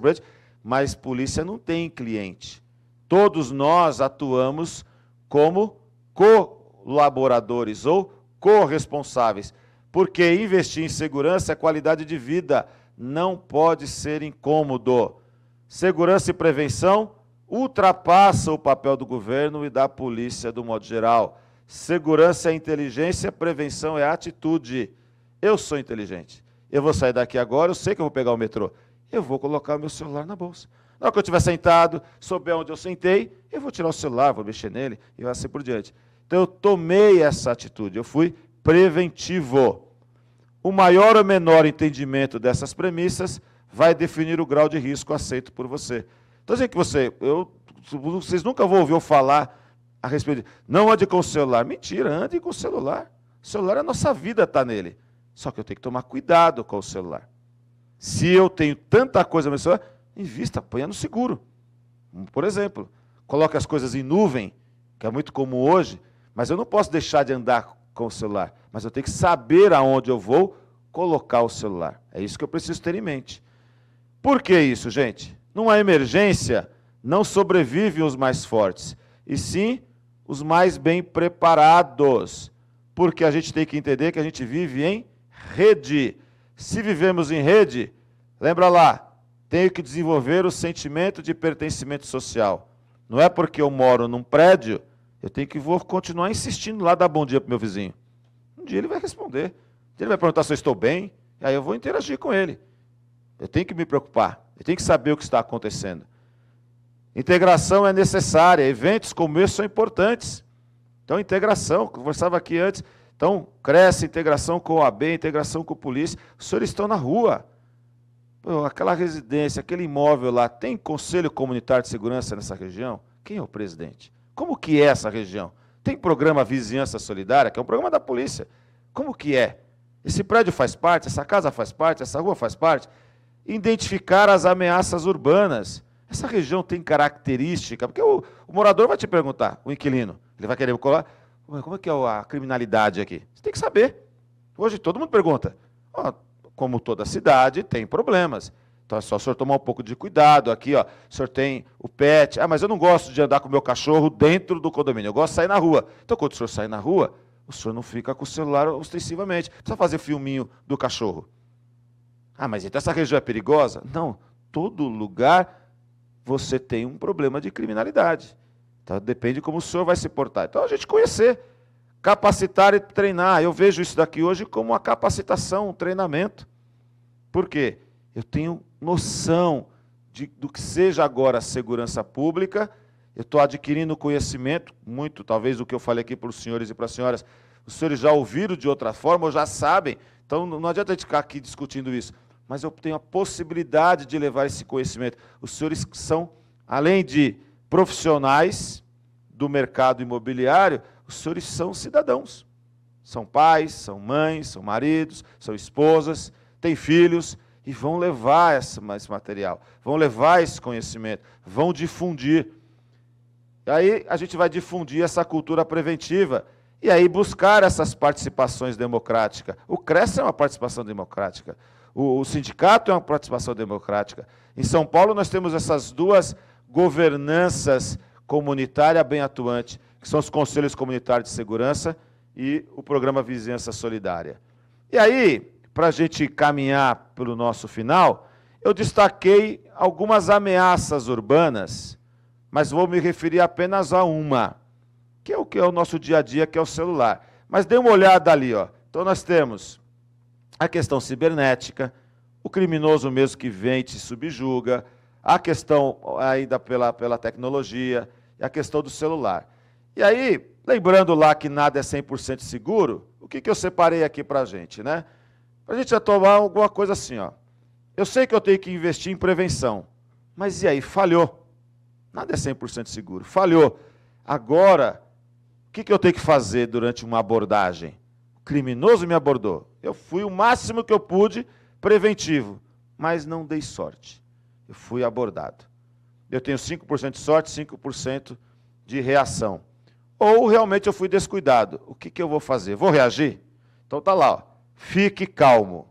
mas polícia não tem cliente. Todos nós atuamos como colaboradores ou corresponsáveis. Porque investir em segurança é qualidade de vida, não pode ser incômodo. Segurança e prevenção ultrapassa o papel do governo e da polícia do modo geral. Segurança é inteligência, prevenção é atitude. Eu sou inteligente. Eu vou sair daqui agora, eu sei que eu vou pegar o metrô. Eu vou colocar o meu celular na bolsa. Na hora que eu estiver sentado, souber onde eu sentei, eu vou tirar o celular, vou mexer nele e assim por diante. Então eu tomei essa atitude, eu fui preventivo. O maior ou menor entendimento dessas premissas vai definir o grau de risco aceito por você. Então, assim que você, eu, vocês nunca vão ouvir eu falar a respeito de, não ande com o celular. Mentira, ande com o celular. O celular, a nossa vida está nele. Só que eu tenho que tomar cuidado com o celular. Se eu tenho tanta coisa no meu celular, invista, ponha no seguro. Por exemplo, coloque as coisas em nuvem, que é muito comum hoje, mas eu não posso deixar de andar com o celular. Mas eu tenho que saber aonde eu vou colocar o celular. É isso que eu preciso ter em mente. Por que isso, gente? Numa emergência, não sobrevivem os mais fortes, e sim os mais bem preparados. Porque a gente tem que entender que a gente vive em rede. Se vivemos em rede, lembra lá, tenho que desenvolver o sentimento de pertencimento social. Não é porque eu moro num prédio, eu tenho que vou continuar insistindo lá dar bom dia para meu vizinho. Um dia ele vai responder. Um dia ele vai perguntar se eu estou bem, e aí eu vou interagir com ele. Eu tenho que me preocupar, eu tenho que saber o que está acontecendo. Integração é necessária, eventos como esse são importantes. Então, integração, conversava aqui antes, então, cresce integração com a OAB, integração com a polícia. Os senhores estão na rua. Pô, aquela residência, aquele imóvel lá, tem conselho comunitário de segurança nessa região? Quem é o presidente? Como que é essa região? Tem programa Vizinhança Solidária, que é um programa da polícia. Como que é? Esse prédio faz parte, essa casa faz parte, essa rua faz parte. Identificar as ameaças urbanas. Essa região tem característica, porque o, o morador vai te perguntar, o inquilino, ele vai querer colar como é que é a criminalidade aqui? Você tem que saber. Hoje todo mundo pergunta. Como toda cidade, tem problemas. Então é só o senhor tomar um pouco de cuidado. Aqui, ó, o senhor tem o pet. Ah, mas eu não gosto de andar com o meu cachorro dentro do condomínio. Eu gosto de sair na rua. Então, quando o senhor sai na rua, o senhor não fica com o celular ostensivamente. Precisa fazer filminho do cachorro. Ah, mas então essa região é perigosa? Não. Todo lugar você tem um problema de criminalidade. Então, depende de como o senhor vai se portar. Então, a gente conhecer, capacitar e treinar. Eu vejo isso daqui hoje como uma capacitação, um treinamento. Por quê? Eu tenho noção de, do que seja agora a segurança pública, eu estou adquirindo conhecimento, muito talvez do que eu falei aqui para os senhores e para as senhoras, os senhores já ouviram de outra forma ou já sabem, então não adianta a gente ficar aqui discutindo isso, mas eu tenho a possibilidade de levar esse conhecimento. Os senhores são, além de profissionais do mercado imobiliário, os senhores são cidadãos. São pais, são mães, são maridos, são esposas, têm filhos e vão levar esse material, vão levar esse conhecimento, vão difundir. E aí a gente vai difundir essa cultura preventiva e aí buscar essas participações democráticas. O CRES é uma participação democrática, o, o sindicato é uma participação democrática. Em São Paulo nós temos essas duas governanças comunitária bem atuante, que são os conselhos comunitários de segurança e o programa Vizinhança Solidária. E aí, para a gente caminhar pelo nosso final, eu destaquei algumas ameaças urbanas, mas vou me referir apenas a uma, que é o que é o nosso dia a dia, que é o celular. Mas dê uma olhada ali, ó. Então nós temos a questão cibernética, o criminoso mesmo que vem te subjuga, a questão ainda pela, pela tecnologia a questão do celular. E aí, lembrando lá que nada é 100% seguro, o que, que eu separei aqui para a gente, né? Para a gente já tomar alguma coisa assim, ó. Eu sei que eu tenho que investir em prevenção, mas e aí, falhou. Nada é 100% seguro, falhou. Agora, o que, que eu tenho que fazer durante uma abordagem? O criminoso me abordou. Eu fui o máximo que eu pude preventivo, mas não dei sorte eu fui abordado. Eu tenho 5% de sorte, 5% de reação. Ou realmente eu fui descuidado. O que, que eu vou fazer? Vou reagir? Então tá lá, ó. fique calmo.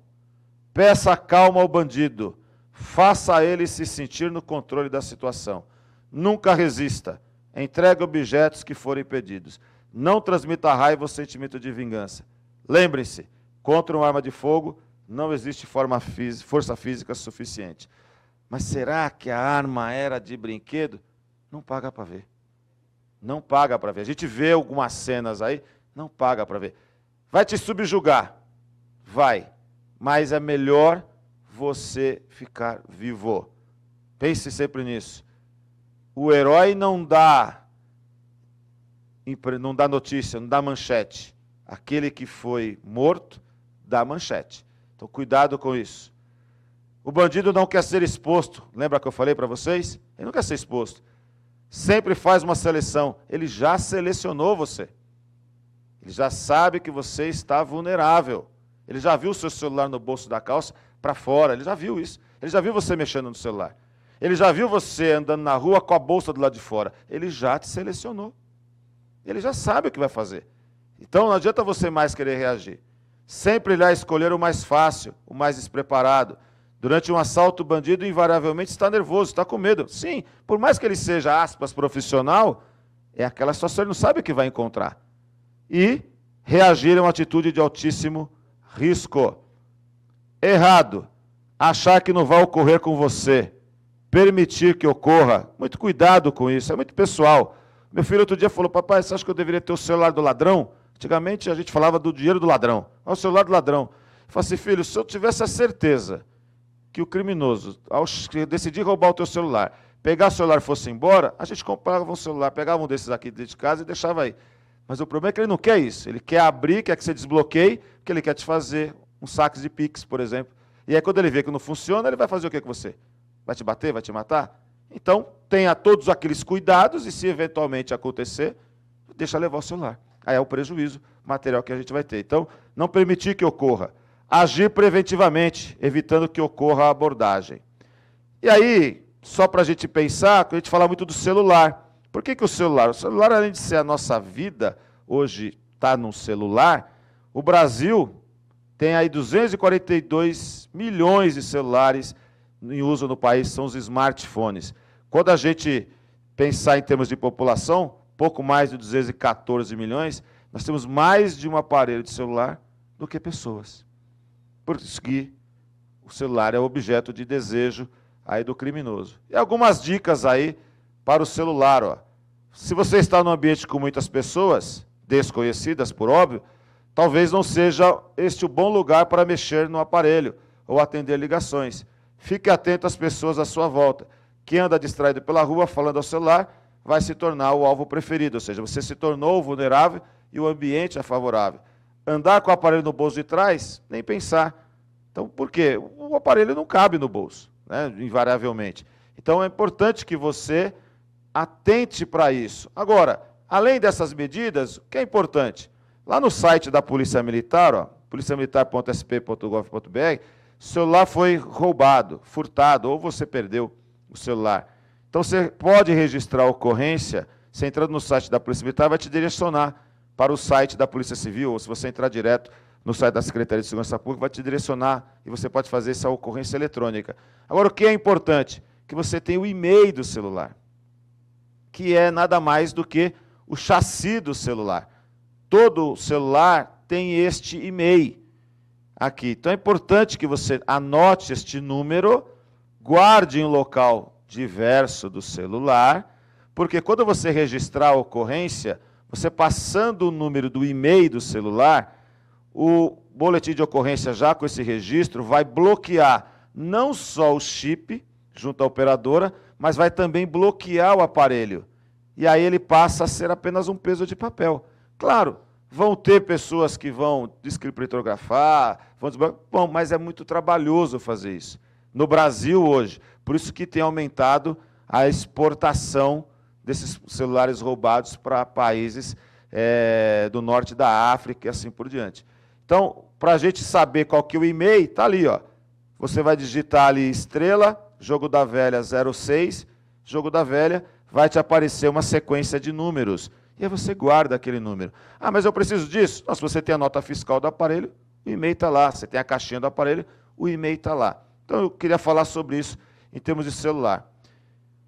Peça calma ao bandido. Faça ele se sentir no controle da situação. Nunca resista. Entregue objetos que forem pedidos. Não transmita raiva ou sentimento de vingança. Lembre-se, contra uma arma de fogo não existe força física suficiente. Mas será que a arma era de brinquedo? Não paga para ver. Não paga para ver. A gente vê algumas cenas aí, não paga para ver. Vai te subjugar? Vai. Mas é melhor você ficar vivo. Pense sempre nisso. O herói não dá não dá notícia, não dá manchete. Aquele que foi morto dá manchete. Então cuidado com isso. O bandido não quer ser exposto. Lembra que eu falei para vocês? Ele não quer ser exposto. Sempre faz uma seleção. Ele já selecionou você. Ele já sabe que você está vulnerável. Ele já viu o seu celular no bolso da calça para fora, ele já viu isso. Ele já viu você mexendo no celular. Ele já viu você andando na rua com a bolsa do lado de fora. Ele já te selecionou. Ele já sabe o que vai fazer. Então não adianta você mais querer reagir. Sempre irá escolher o mais fácil, o mais despreparado. Durante um assalto, o bandido invariavelmente está nervoso, está com medo. Sim, por mais que ele seja, aspas, profissional, é aquela situação, ele não sabe o que vai encontrar. E reagir é uma atitude de altíssimo risco. Errado. Achar que não vai ocorrer com você permitir que ocorra. Muito cuidado com isso, é muito pessoal. Meu filho outro dia falou: Papai, você acha que eu deveria ter o celular do ladrão? Antigamente a gente falava do dinheiro do ladrão. Olha o celular do ladrão. Eu falei assim, filho, se eu tivesse a certeza que o criminoso, ao decidir roubar o teu celular, pegar o celular e fosse embora, a gente comprava um celular, pegava um desses aqui dentro de casa e deixava aí. Mas o problema é que ele não quer isso. Ele quer abrir, quer que você desbloqueie, porque ele quer te fazer um saque de Pix, por exemplo. E aí, quando ele vê que não funciona, ele vai fazer o que com você? Vai te bater? Vai te matar? Então, tenha todos aqueles cuidados e, se eventualmente acontecer, deixa levar o celular. Aí é o prejuízo material que a gente vai ter. Então, não permitir que ocorra. Agir preventivamente, evitando que ocorra a abordagem. E aí, só para a gente pensar, a gente fala muito do celular. Por que, que o celular? O celular, além de ser a nossa vida, hoje está no celular, o Brasil tem aí 242 milhões de celulares em uso no país são os smartphones. Quando a gente pensar em termos de população, pouco mais de 214 milhões, nós temos mais de um aparelho de celular do que pessoas. Por isso que o celular é objeto de desejo aí do criminoso. E algumas dicas aí para o celular, ó. Se você está num ambiente com muitas pessoas, desconhecidas por óbvio, talvez não seja este o bom lugar para mexer no aparelho ou atender ligações. Fique atento às pessoas à sua volta. Quem anda distraído pela rua falando ao celular vai se tornar o alvo preferido, ou seja, você se tornou vulnerável e o ambiente é favorável. Andar com o aparelho no bolso de trás, nem pensar. Então, por quê? O aparelho não cabe no bolso, né, invariavelmente. Então, é importante que você atente para isso. Agora, além dessas medidas, o que é importante? Lá no site da Polícia Militar, policiamilitar.sp.gov.br, o celular foi roubado, furtado, ou você perdeu o celular. Então você pode registrar a ocorrência, você entrando no site da Polícia Militar, vai te direcionar para o site da Polícia Civil, ou se você entrar direto no site da Secretaria de Segurança Pública, vai te direcionar e você pode fazer essa ocorrência eletrônica. Agora, o que é importante? Que você tenha o e-mail do celular, que é nada mais do que o chassi do celular. Todo celular tem este e-mail aqui. Então é importante que você anote este número, guarde em um local diverso do celular, porque quando você registrar a ocorrência, você passando o número do e-mail do celular, o boletim de ocorrência já com esse registro vai bloquear não só o chip junto à operadora, mas vai também bloquear o aparelho. E aí ele passa a ser apenas um peso de papel. Claro, Vão ter pessoas que vão descriptografar, vão bom, mas é muito trabalhoso fazer isso. No Brasil hoje, por isso que tem aumentado a exportação desses celulares roubados para países é, do norte da África e assim por diante. Então, para a gente saber qual que é o e-mail, está ali, ó. Você vai digitar ali estrela, jogo da velha 06, jogo da velha, vai te aparecer uma sequência de números e aí você guarda aquele número. Ah, mas eu preciso disso? Não, se você tem a nota fiscal do aparelho, o e-mail está lá. Você tem a caixinha do aparelho, o e-mail está lá. Então eu queria falar sobre isso em termos de celular.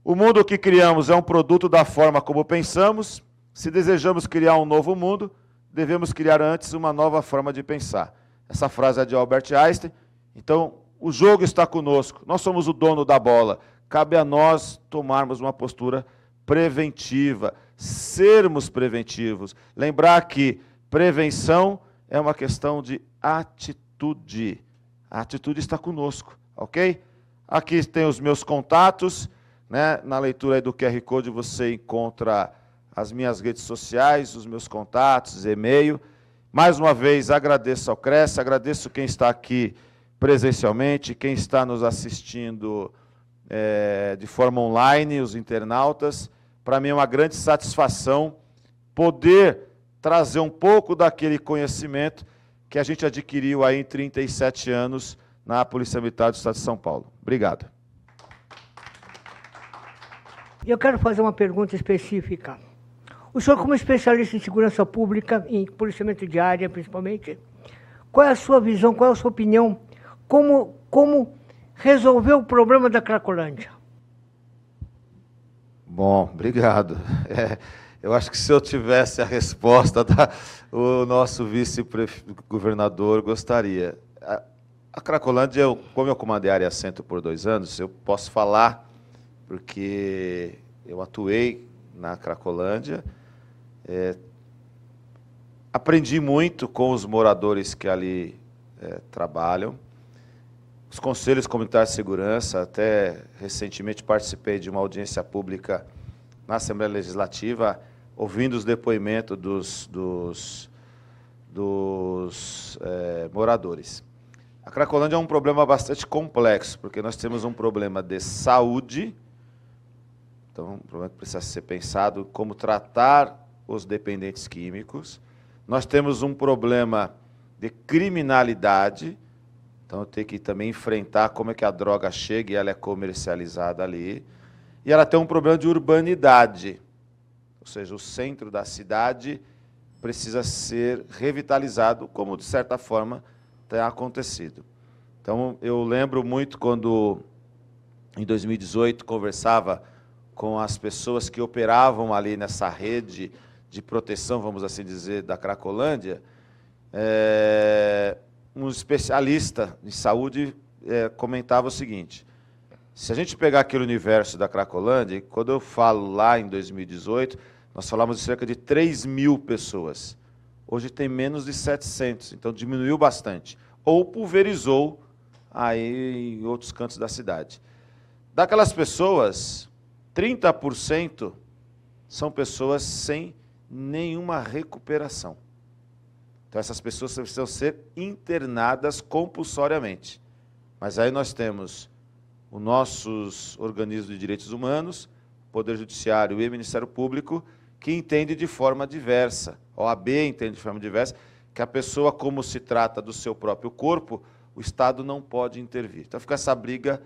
O mundo que criamos é um produto da forma como pensamos. Se desejamos criar um novo mundo, devemos criar antes uma nova forma de pensar. Essa frase é de Albert Einstein. Então, o jogo está conosco. Nós somos o dono da bola. Cabe a nós tomarmos uma postura preventiva sermos preventivos. Lembrar que prevenção é uma questão de atitude. A atitude está conosco, ok? Aqui tem os meus contatos, né? Na leitura do QR Code você encontra as minhas redes sociais, os meus contatos, e-mail. Mais uma vez, agradeço ao Cresce, agradeço quem está aqui presencialmente, quem está nos assistindo é, de forma online, os internautas. Para mim é uma grande satisfação poder trazer um pouco daquele conhecimento que a gente adquiriu aí em 37 anos na Polícia Militar do Estado de São Paulo. Obrigado. Eu quero fazer uma pergunta específica. O senhor, como especialista em segurança pública, em policiamento de área principalmente, qual é a sua visão, qual é a sua opinião, como, como resolver o problema da Cracolândia? Bom, obrigado. É, eu acho que se eu tivesse a resposta, da, o nosso vice-governador gostaria. A, a Cracolândia, eu, como eu comandei a área centro por dois anos, eu posso falar porque eu atuei na Cracolândia, é, aprendi muito com os moradores que ali é, trabalham, os conselhos comunitários de segurança, até recentemente participei de uma audiência pública na Assembleia Legislativa, ouvindo os depoimentos dos, dos, dos é, moradores. A Cracolândia é um problema bastante complexo, porque nós temos um problema de saúde, então, um problema que precisa ser pensado como tratar os dependentes químicos. Nós temos um problema de criminalidade, então tenho que também enfrentar como é que a droga chega e ela é comercializada ali. E ela tem um problema de urbanidade, ou seja, o centro da cidade precisa ser revitalizado, como de certa forma tem acontecido. Então eu lembro muito quando em 2018 conversava com as pessoas que operavam ali nessa rede de proteção, vamos assim dizer, da Cracolândia, é, um especialista em saúde é, comentava o seguinte: se a gente pegar aquele universo da Cracolândia, quando eu falo lá em 2018, nós falamos de cerca de 3 mil pessoas. Hoje tem menos de 700, então diminuiu bastante. Ou pulverizou aí em outros cantos da cidade. Daquelas pessoas, 30% são pessoas sem nenhuma recuperação. Então, essas pessoas precisam ser internadas compulsoriamente. Mas aí nós temos os nossos organismos de direitos humanos, Poder Judiciário e Ministério Público, que entendem de forma diversa. A OAB entende de forma diversa que a pessoa, como se trata do seu próprio corpo, o Estado não pode intervir. Então fica essa briga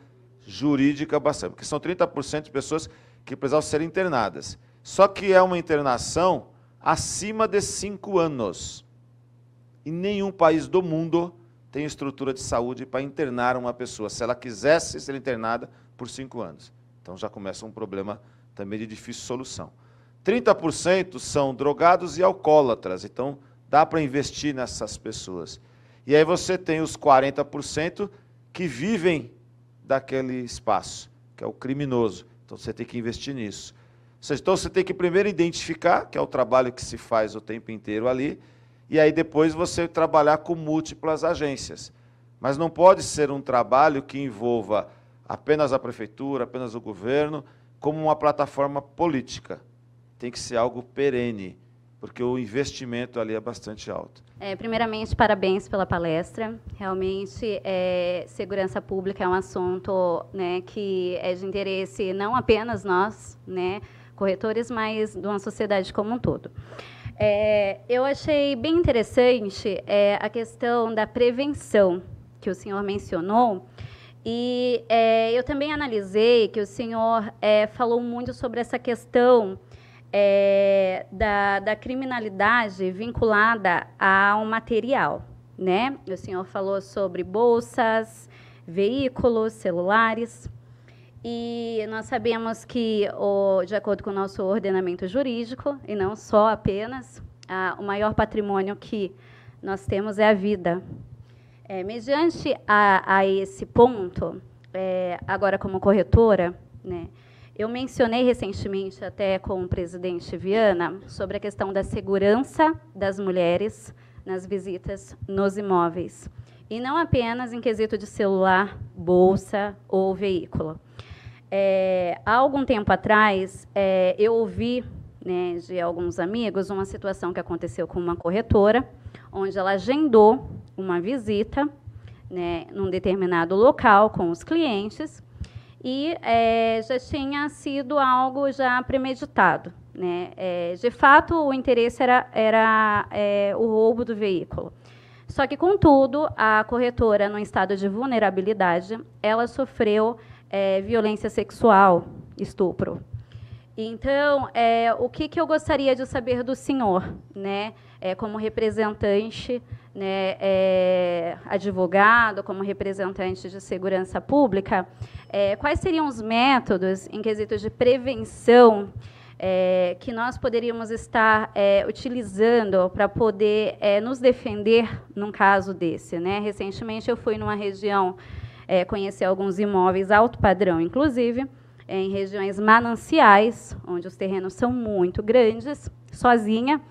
jurídica bastante, porque são 30% de pessoas que precisavam ser internadas. Só que é uma internação acima de cinco anos. E nenhum país do mundo tem estrutura de saúde para internar uma pessoa, se ela quisesse ser internada por cinco anos. Então já começa um problema também de difícil solução. 30% são drogados e alcoólatras, então dá para investir nessas pessoas. E aí você tem os 40% que vivem daquele espaço, que é o criminoso. Então você tem que investir nisso. Seja, então você tem que primeiro identificar, que é o trabalho que se faz o tempo inteiro ali, e aí depois você trabalhar com múltiplas agências. Mas não pode ser um trabalho que envolva apenas a prefeitura, apenas o governo, como uma plataforma política. Tem que ser algo perene porque o investimento ali é bastante alto. É, primeiramente, parabéns pela palestra. Realmente, é, segurança pública é um assunto né, que é de interesse não apenas nós, né, corretores, mas de uma sociedade como um todo. É, eu achei bem interessante é, a questão da prevenção que o senhor mencionou. E é, eu também analisei que o senhor é, falou muito sobre essa questão é, da, da criminalidade vinculada ao material. Né? O senhor falou sobre bolsas, veículos, celulares. E nós sabemos que, o, de acordo com o nosso ordenamento jurídico, e não só apenas, a, o maior patrimônio que nós temos é a vida. É, mediante a, a, esse ponto, é, agora como corretora, né, eu mencionei recentemente, até com o presidente Viana, sobre a questão da segurança das mulheres nas visitas nos imóveis. E não apenas em quesito de celular, bolsa ou veículo. É, há algum tempo atrás, é, eu ouvi né, de alguns amigos uma situação que aconteceu com uma corretora, onde ela agendou uma visita né, num determinado local com os clientes e é, já tinha sido algo já premeditado. Né? É, de fato, o interesse era, era é, o roubo do veículo. Só que, contudo, a corretora, no estado de vulnerabilidade, ela sofreu violência sexual, estupro. Então, o que, que eu gostaria de saber do senhor, né, como representante, né, é, advogado, como representante de segurança pública, é, quais seriam os métodos em quesitos de prevenção é, que nós poderíamos estar é, utilizando para poder é, nos defender num caso desse. Né? Recentemente, eu fui numa região é, conhecer alguns imóveis alto padrão, inclusive, em regiões mananciais, onde os terrenos são muito grandes, sozinha,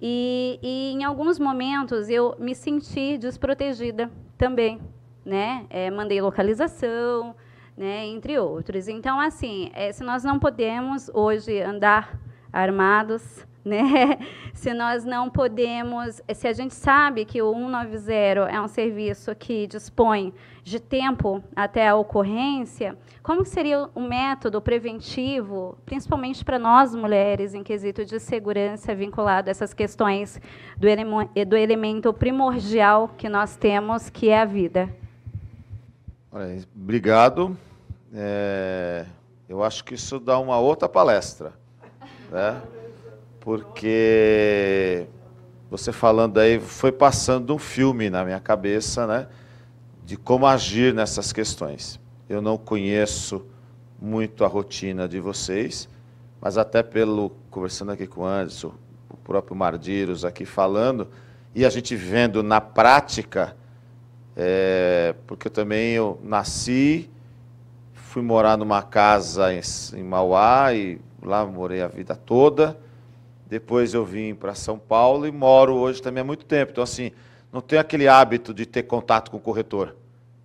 e, e em alguns momentos eu me senti desprotegida também. Né? É, mandei localização, né, entre outros. Então, assim, é, se nós não podemos hoje andar armados, <laughs> né, se nós não podemos, se a gente sabe que o 190 é um serviço que dispõe de tempo até a ocorrência, como seria o método preventivo, principalmente para nós mulheres, em quesito de segurança vinculado a essas questões do, ele do elemento primordial que nós temos, que é a vida? Obrigado. É, eu acho que isso dá uma outra palestra, né? Porque você falando aí foi passando um filme na minha cabeça, né? De como agir nessas questões. Eu não conheço muito a rotina de vocês, mas até pelo conversando aqui com o Anderson, o próprio Mardiros aqui falando e a gente vendo na prática, é, porque também eu nasci fui morar numa casa em, em Mauá e lá morei a vida toda. Depois eu vim para São Paulo e moro hoje também há muito tempo. Então, assim, não tenho aquele hábito de ter contato com o corretor.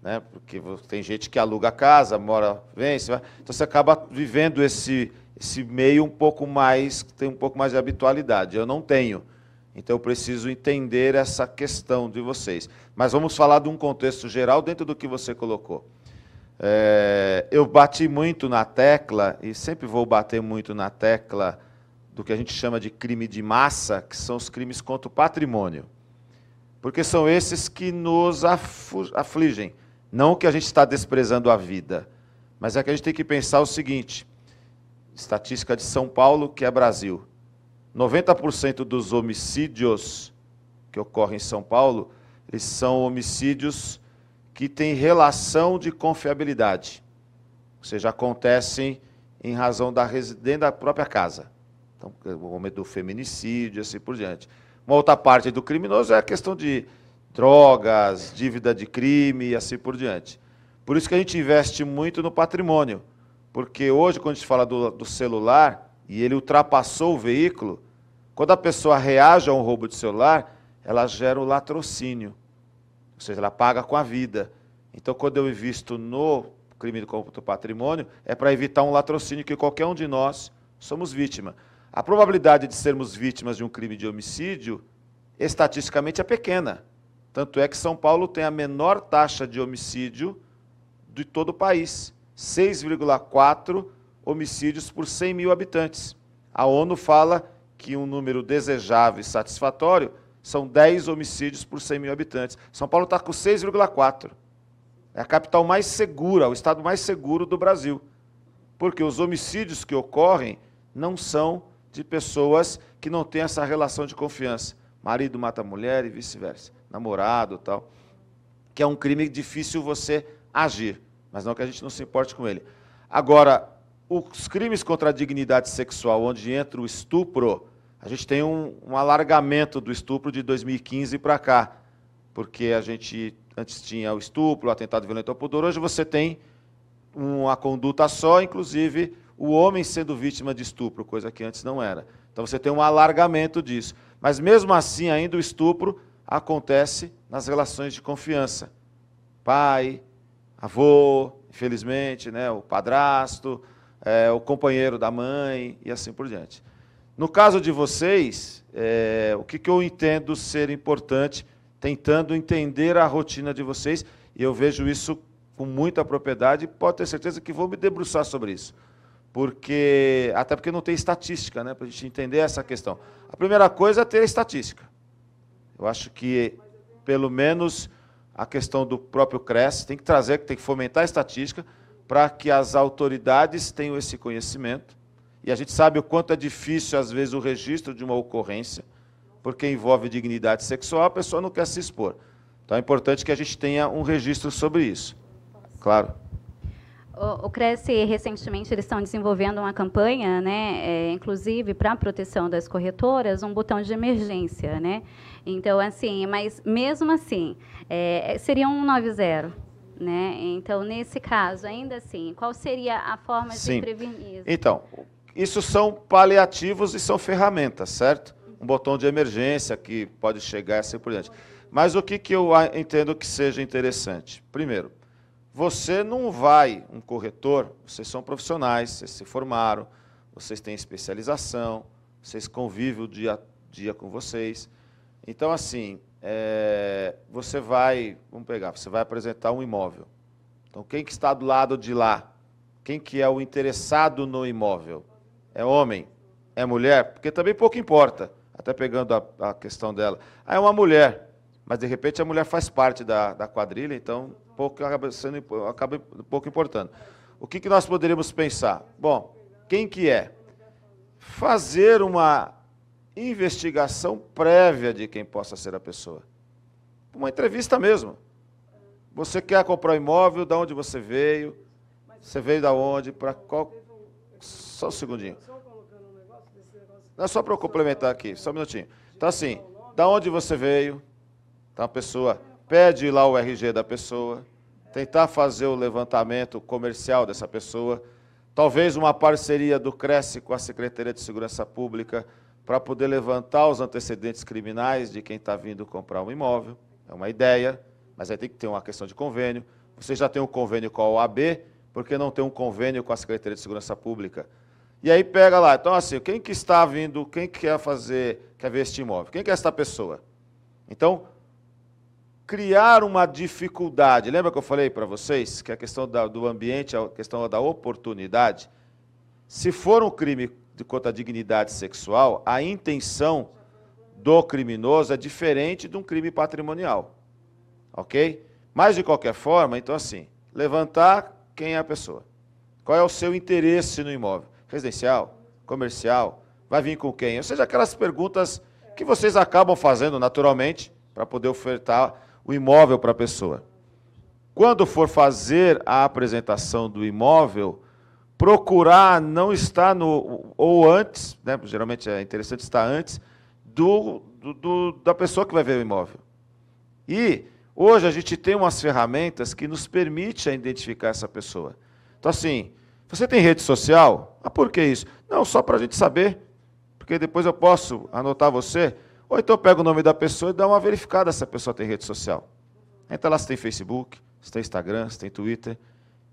Né? Porque tem gente que aluga a casa, mora, vem, você vai. Então você acaba vivendo esse, esse meio um pouco mais, tem um pouco mais de habitualidade. Eu não tenho. Então eu preciso entender essa questão de vocês. Mas vamos falar de um contexto geral dentro do que você colocou. É, eu bati muito na tecla, e sempre vou bater muito na tecla do que a gente chama de crime de massa, que são os crimes contra o patrimônio. Porque são esses que nos afligem. Não que a gente está desprezando a vida, mas é que a gente tem que pensar o seguinte: estatística de São Paulo, que é Brasil. 90% dos homicídios que ocorrem em São Paulo, eles são homicídios que têm relação de confiabilidade. Ou seja, acontecem em razão da dentro da própria casa. Então, o momento do feminicídio, assim por diante. Uma outra parte do criminoso é a questão de drogas, dívida de crime e assim por diante. Por isso que a gente investe muito no patrimônio. Porque hoje, quando a gente fala do, do celular e ele ultrapassou o veículo, quando a pessoa reage a um roubo de celular, ela gera o latrocínio. Ou seja, ela paga com a vida. Então, quando eu invisto no crime contra o patrimônio, é para evitar um latrocínio que qualquer um de nós somos vítima. A probabilidade de sermos vítimas de um crime de homicídio, estatisticamente, é pequena. Tanto é que São Paulo tem a menor taxa de homicídio de todo o país. 6,4 homicídios por 100 mil habitantes. A ONU fala que um número desejável e satisfatório são 10 homicídios por 100 mil habitantes. São Paulo está com 6,4. É a capital mais segura, o estado mais seguro do Brasil. Porque os homicídios que ocorrem não são de pessoas que não têm essa relação de confiança. Marido mata mulher e vice-versa. Namorado tal. Que é um crime difícil você agir. Mas não que a gente não se importe com ele. Agora, os crimes contra a dignidade sexual, onde entra o estupro, a gente tem um, um alargamento do estupro de 2015 para cá, porque a gente antes tinha o estupro, o atentado violento ao pudor, hoje você tem uma conduta só, inclusive o homem sendo vítima de estupro, coisa que antes não era. Então você tem um alargamento disso. Mas mesmo assim, ainda o estupro acontece nas relações de confiança. Pai, avô, infelizmente, né, o padrasto, é, o companheiro da mãe e assim por diante. No caso de vocês, é, o que, que eu entendo ser importante, tentando entender a rotina de vocês, e eu vejo isso com muita propriedade, pode ter certeza que vou me debruçar sobre isso. Porque, até porque não tem estatística, né, para a gente entender essa questão. A primeira coisa é ter estatística. Eu acho que pelo menos a questão do próprio CRES, tem que trazer, tem que fomentar a estatística para que as autoridades tenham esse conhecimento. E a gente sabe o quanto é difícil, às vezes, o registro de uma ocorrência, porque envolve dignidade sexual, a pessoa não quer se expor. Então é importante que a gente tenha um registro sobre isso. Claro. O, o Cresce, recentemente, eles estão desenvolvendo uma campanha, né, é, inclusive para a proteção das corretoras, um botão de emergência, né? Então, assim, mas mesmo assim, é, seria um 90, né? Então, nesse caso, ainda assim, qual seria a forma Sim. de prevenir isso? Então, isso são paliativos e são ferramentas, certo? Um botão de emergência que pode chegar assim por diante. Mas o que, que eu entendo que seja interessante? Primeiro, você não vai, um corretor, vocês são profissionais, vocês se formaram, vocês têm especialização, vocês convivem o dia a dia com vocês. Então, assim, é, você vai, vamos pegar, você vai apresentar um imóvel. Então, quem que está do lado de lá? Quem que é o interessado no imóvel? É homem? É mulher? Porque também pouco importa, até pegando a, a questão dela. Ah, é uma mulher, mas de repente a mulher faz parte da, da quadrilha, então pouco acaba, sendo, acaba pouco importando. O que, que nós poderíamos pensar? Bom, quem que é? Fazer uma investigação prévia de quem possa ser a pessoa. Uma entrevista mesmo. Você quer comprar um imóvel, de onde você veio? Você veio da onde? Para qual? Só um segundinho. Não só para eu complementar aqui, só um minutinho. Então, assim, da onde você veio? Então, a pessoa pede lá o RG da pessoa, tentar fazer o levantamento comercial dessa pessoa, talvez uma parceria do Cresce com a Secretaria de Segurança Pública para poder levantar os antecedentes criminais de quem está vindo comprar um imóvel. É uma ideia, mas aí tem que ter uma questão de convênio. Você já tem um convênio com a OAB, por que não tem um convênio com a Secretaria de Segurança Pública? E aí pega lá, então assim, quem que está vindo, quem quer fazer, quer ver este imóvel? Quem que é esta pessoa? Então, criar uma dificuldade. Lembra que eu falei para vocês que a questão da, do ambiente, a questão da oportunidade? Se for um crime de contra a dignidade sexual, a intenção do criminoso é diferente de um crime patrimonial. Ok? Mas, de qualquer forma, então, assim, levantar quem é a pessoa. Qual é o seu interesse no imóvel? Residencial? Comercial? Vai vir com quem? Ou seja, aquelas perguntas que vocês acabam fazendo naturalmente para poder ofertar o imóvel para a pessoa. Quando for fazer a apresentação do imóvel, procurar não estar no. ou antes, né, geralmente é interessante estar antes, do, do, do, da pessoa que vai ver o imóvel. E hoje a gente tem umas ferramentas que nos permitem identificar essa pessoa. Então, assim, você tem rede social? Ah, por que isso? Não, só para a gente saber, porque depois eu posso anotar você ou então pega o nome da pessoa e dá uma verificada se a pessoa tem rede social. Entra lá se tem Facebook, se tem Instagram, se tem Twitter.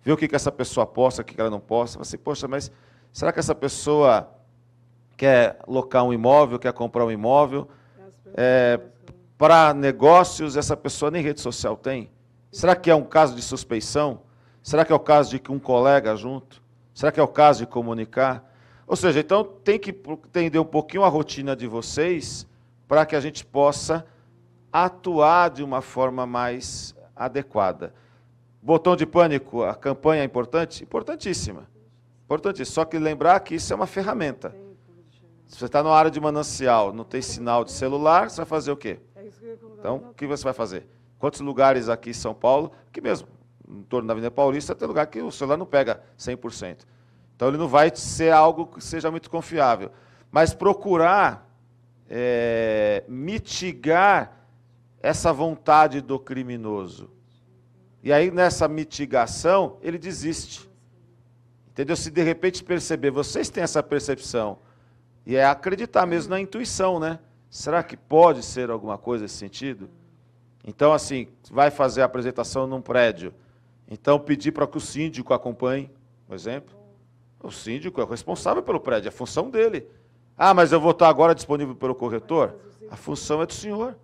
Vê o que, que essa pessoa posta, o que, que ela não posta. Você, poxa, mas será que essa pessoa quer locar um imóvel, quer comprar um imóvel? É, para negócios, essa pessoa nem rede social tem? Será que é um caso de suspeição? Será que é o caso de que um colega junto? Será que é o caso de comunicar? Ou seja, então tem que entender um pouquinho a rotina de vocês para que a gente possa atuar de uma forma mais adequada. Botão de pânico, a campanha é importante? Importantíssima. Importantíssima. Só que lembrar que isso é uma ferramenta. Se você está na área de manancial, não tem sinal de celular, você vai fazer o quê? Então, o que você vai fazer? Quantos lugares aqui em São Paulo, aqui mesmo, em torno da Avenida Paulista, tem lugar que o celular não pega 100%. Então, ele não vai ser algo que seja muito confiável. Mas procurar é, mitigar essa vontade do criminoso. E aí, nessa mitigação, ele desiste. Entendeu? Se de repente perceber, vocês têm essa percepção, e é acreditar mesmo na intuição, né? Será que pode ser alguma coisa nesse sentido? Então, assim, vai fazer a apresentação num prédio. Então, pedir para que o síndico acompanhe, por exemplo. O síndico é o responsável pelo prédio, é a função dele. Ah, mas eu vou estar agora disponível pelo corretor? A função é do senhor.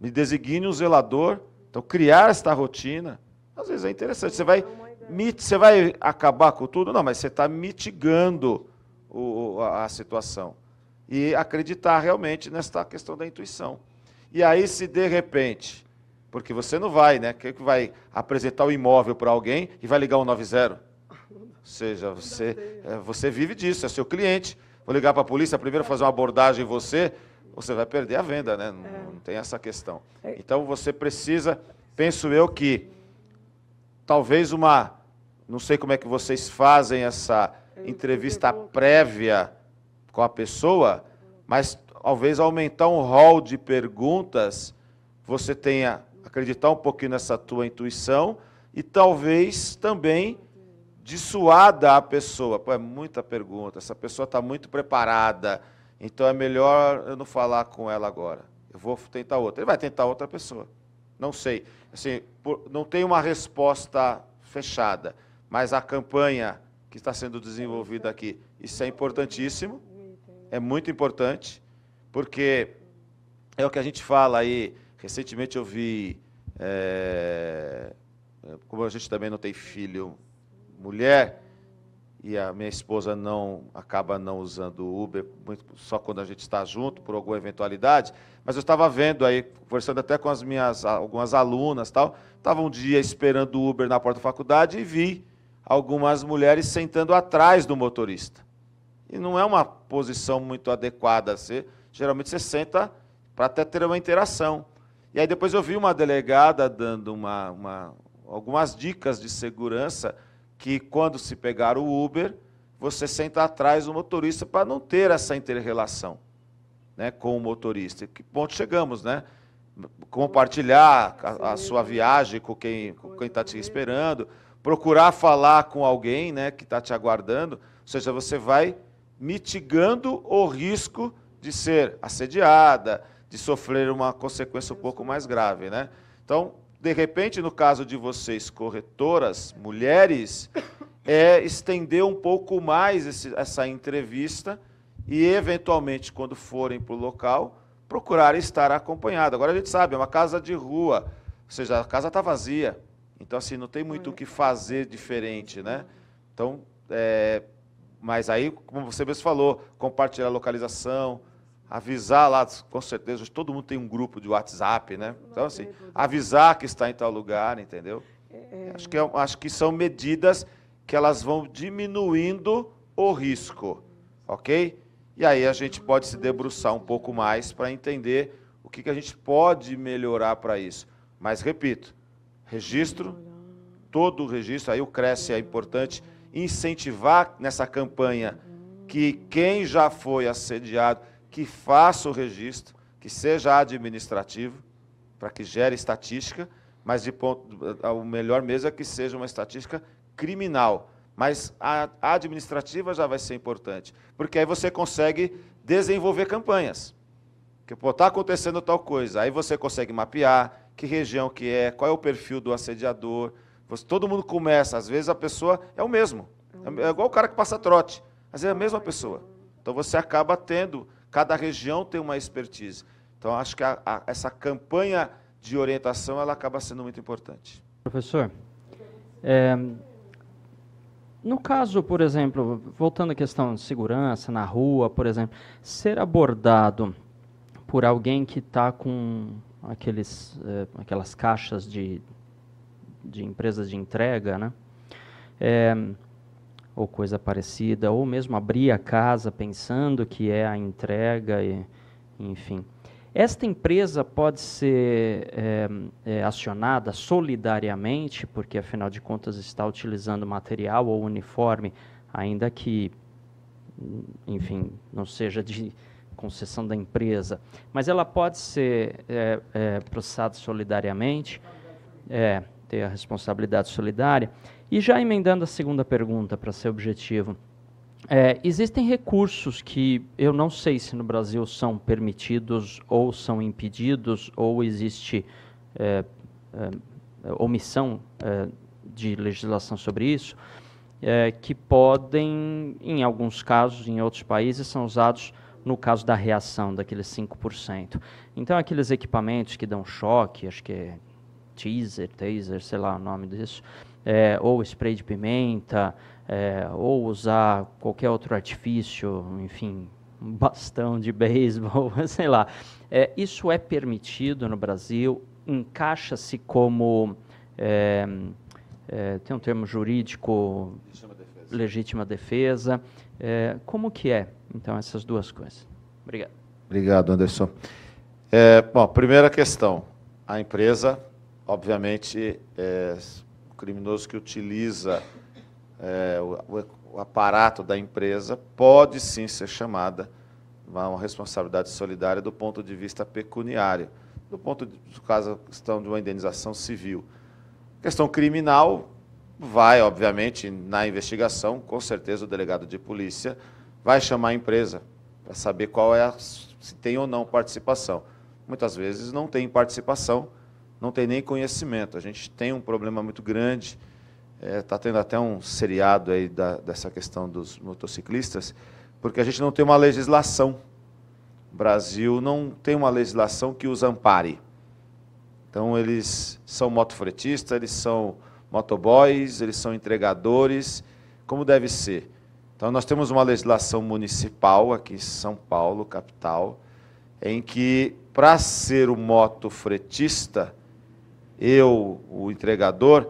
Me designe um zelador. Então, criar esta rotina, às vezes é interessante. Você vai, você vai acabar com tudo? Não, mas você está mitigando o, a, a situação. E acreditar realmente nesta questão da intuição. E aí, se de repente Porque você não vai, né? Quem que vai apresentar o imóvel para alguém e vai ligar o 90? Ou seja, você, é, você vive disso, é seu cliente. Vou ligar para a polícia, primeiro fazer uma abordagem em você, você vai perder a venda, né? Não, é. não tem essa questão. É. Então você precisa, penso eu que talvez uma, não sei como é que vocês fazem essa entrevista prévia com a pessoa, mas talvez aumentar um rol de perguntas, você tenha acreditar um pouquinho nessa tua intuição e talvez também dissuada a pessoa. Pô, é muita pergunta, essa pessoa está muito preparada, então é melhor eu não falar com ela agora. Eu vou tentar outra. Ele vai tentar outra pessoa. Não sei. Assim, por, não tem uma resposta fechada, mas a campanha que está sendo desenvolvida aqui, isso é importantíssimo, é muito importante, porque é o que a gente fala aí. Recentemente eu vi, é, como a gente também não tem filho mulher e a minha esposa não acaba não usando o Uber muito, só quando a gente está junto por alguma eventualidade, mas eu estava vendo aí, conversando até com as minhas algumas alunas, tal, estava um dia esperando o Uber na porta da faculdade e vi algumas mulheres sentando atrás do motorista. E não é uma posição muito adequada, você geralmente você senta para até ter uma interação. E aí depois eu vi uma delegada dando uma, uma algumas dicas de segurança que quando se pegar o Uber, você senta atrás do motorista para não ter essa inter-relação né, com o motorista. Que ponto chegamos, né? Compartilhar a, a sua viagem com quem está te esperando, procurar falar com alguém né, que está te aguardando, ou seja, você vai mitigando o risco de ser assediada, de sofrer uma consequência um pouco mais grave. Né? Então, de repente, no caso de vocês, corretoras, mulheres, é estender um pouco mais esse, essa entrevista e, eventualmente, quando forem para o local, procurar estar acompanhado. Agora a gente sabe, é uma casa de rua, ou seja, a casa está vazia. Então, assim, não tem muito o que fazer diferente, né? Então, é, mas aí, como você mesmo falou, compartilhar a localização, avisar lá, com certeza, todo mundo tem um grupo de WhatsApp, né? Então, assim, avisar que está em tal lugar, entendeu? É... Acho, que é, acho que são medidas que elas vão diminuindo o risco, ok? E aí a gente pode se debruçar um pouco mais para entender o que, que a gente pode melhorar para isso. Mas, repito, registro, todo o registro, aí o Cresce é importante, incentivar nessa campanha que quem já foi assediado, que faça o registro, que seja administrativo, para que gere estatística, mas de ponto, o melhor mesmo é que seja uma estatística criminal. Mas a administrativa já vai ser importante, porque aí você consegue desenvolver campanhas. Que está acontecendo tal coisa, aí você consegue mapear que região que é, qual é o perfil do assediador. Você, todo mundo começa, às vezes a pessoa é o mesmo. É igual o cara que passa trote, mas é a mesma pessoa. Então você acaba tendo Cada região tem uma expertise. Então, acho que a, a, essa campanha de orientação ela acaba sendo muito importante. Professor, é, no caso, por exemplo, voltando à questão de segurança na rua, por exemplo, ser abordado por alguém que está com aqueles, é, aquelas caixas de, de empresas de entrega, né? É, ou coisa parecida, ou mesmo abrir a casa pensando que é a entrega, e, enfim. Esta empresa pode ser é, é, acionada solidariamente, porque afinal de contas está utilizando material ou uniforme, ainda que, enfim, não seja de concessão da empresa, mas ela pode ser é, processada solidariamente, é, ter a responsabilidade solidária. E já emendando a segunda pergunta, para ser objetivo, é, existem recursos que eu não sei se no Brasil são permitidos ou são impedidos, ou existe é, é, omissão é, de legislação sobre isso, é, que podem, em alguns casos, em outros países, são usados no caso da reação, daqueles 5%. Então, aqueles equipamentos que dão choque, acho que é teaser, taser, sei lá o nome disso, é, ou spray de pimenta, é, ou usar qualquer outro artifício, enfim, um <laughs> bastão de beisebol, <laughs> sei lá. É, isso é permitido no Brasil? encaixa-se como é, é, tem um termo jurídico legítima defesa, legítima defesa. É, como que é então essas duas coisas obrigado obrigado Anderson é, bom primeira questão a empresa obviamente é criminoso que utiliza é, o, o aparato da empresa pode sim ser chamada uma responsabilidade solidária do ponto de vista pecuniário, do ponto de do caso questão de uma indenização civil. Questão criminal vai, obviamente, na investigação, com certeza o delegado de polícia vai chamar a empresa para saber qual é a, se tem ou não participação. Muitas vezes não tem participação, não tem nem conhecimento. A gente tem um problema muito grande Está é, tá tendo até um seriado aí da, dessa questão dos motociclistas, porque a gente não tem uma legislação. O Brasil não tem uma legislação que os ampare. Então, eles são motofretistas, eles são motoboys, eles são entregadores, como deve ser. Então, nós temos uma legislação municipal aqui em São Paulo, capital, em que, para ser o motofretista, eu, o entregador,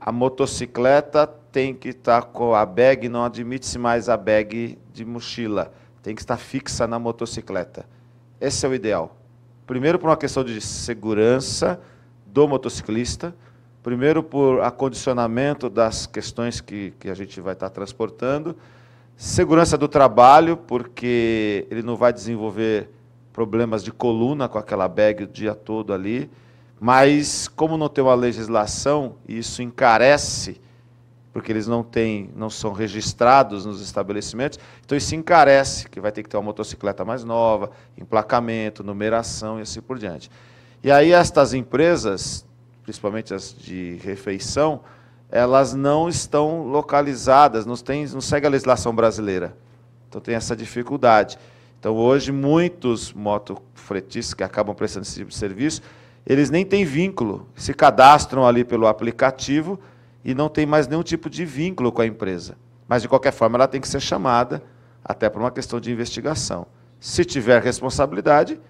a motocicleta tem que estar com a bag, não admite-se mais a bag de mochila, tem que estar fixa na motocicleta. Esse é o ideal. Primeiro, por uma questão de segurança do motociclista, primeiro, por acondicionamento das questões que, que a gente vai estar transportando, segurança do trabalho, porque ele não vai desenvolver problemas de coluna com aquela bag o dia todo ali mas, como não tem uma legislação, isso encarece, porque eles não têm, não são registrados nos estabelecimentos, então isso encarece, que vai ter que ter uma motocicleta mais nova, emplacamento, numeração e assim por diante. E aí estas empresas, principalmente as de refeição, elas não estão localizadas, não, tem, não segue a legislação brasileira. Então tem essa dificuldade. Então hoje muitos motofretistas que acabam prestando esse tipo de serviço, eles nem têm vínculo, se cadastram ali pelo aplicativo e não tem mais nenhum tipo de vínculo com a empresa. Mas, de qualquer forma, ela tem que ser chamada, até por uma questão de investigação. Se tiver responsabilidade,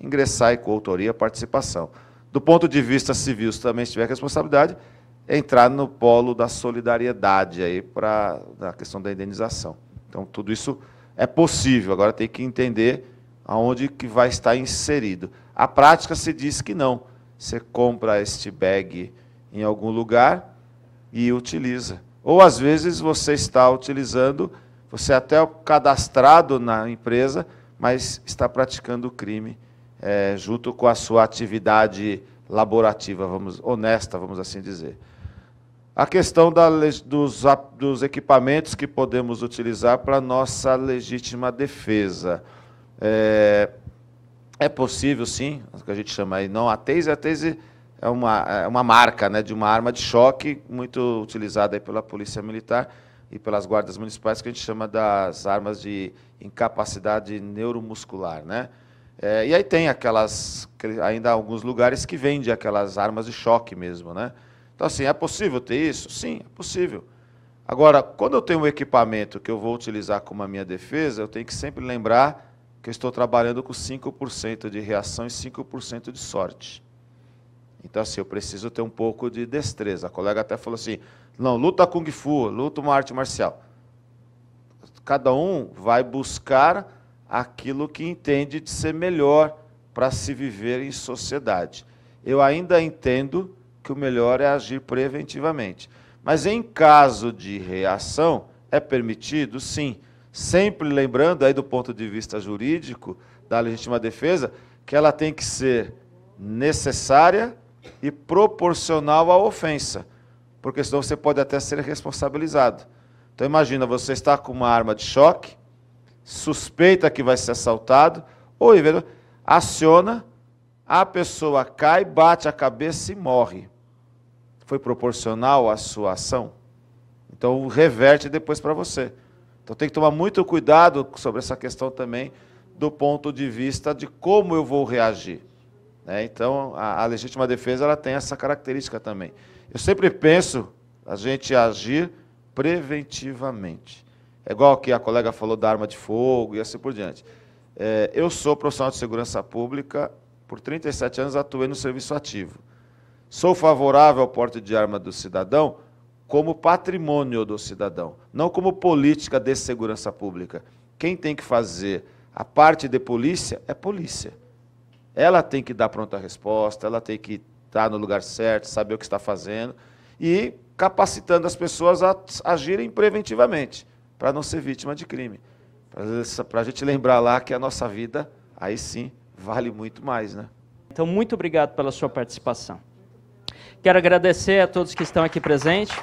ingressar com autoria, participação. Do ponto de vista civil, se também tiver responsabilidade, entrar no polo da solidariedade aí para a questão da indenização. Então, tudo isso é possível. Agora tem que entender aonde que vai estar inserido. A prática se diz que não. Você compra este bag em algum lugar e utiliza. Ou às vezes você está utilizando, você é até cadastrado na empresa, mas está praticando crime é, junto com a sua atividade laborativa, vamos, honesta, vamos assim dizer. A questão da, dos, dos equipamentos que podemos utilizar para nossa legítima defesa. É, é possível, sim, o que a gente chama aí, não a taser, a taser é uma, é uma marca né, de uma arma de choque muito utilizada aí pela Polícia Militar e pelas guardas municipais, que a gente chama das armas de incapacidade neuromuscular. Né? É, e aí tem aquelas, ainda alguns lugares que vendem aquelas armas de choque mesmo. Né? Então, assim, é possível ter isso? Sim, é possível. Agora, quando eu tenho um equipamento que eu vou utilizar como a minha defesa, eu tenho que sempre lembrar que eu estou trabalhando com 5% de reação e 5% de sorte. Então, assim, eu preciso ter um pouco de destreza. A colega até falou assim: não, luta Kung Fu, luta uma arte marcial. Cada um vai buscar aquilo que entende de ser melhor para se viver em sociedade. Eu ainda entendo que o melhor é agir preventivamente. Mas em caso de reação, é permitido? Sim sempre lembrando aí do ponto de vista jurídico da legítima defesa, que ela tem que ser necessária e proporcional à ofensa, porque senão você pode até ser responsabilizado. Então imagina, você está com uma arma de choque, suspeita que vai ser assaltado, ou aciona, a pessoa cai, bate a cabeça e morre. Foi proporcional à sua ação? Então reverte depois para você. Então tem que tomar muito cuidado sobre essa questão também do ponto de vista de como eu vou reagir. Né? Então a, a, legítima defesa ela tem essa característica também. Eu sempre penso a gente agir preventivamente. É igual que a colega falou da arma de fogo e assim por diante. É, eu sou profissional de segurança pública Por 37 anos atuei no serviço ativo. Sou favorável ao porte de arma do cidadão como patrimônio do cidadão, não como política de segurança pública. Quem tem que fazer a parte de polícia é polícia. Ela tem que dar pronta resposta, ela tem que estar no lugar certo, saber o que está fazendo e capacitando as pessoas a agirem preventivamente, para não ser vítima de crime. Para a gente lembrar lá que a nossa vida, aí sim, vale muito mais. Né? Então, muito obrigado pela sua participação. Quero agradecer a todos que estão aqui presentes.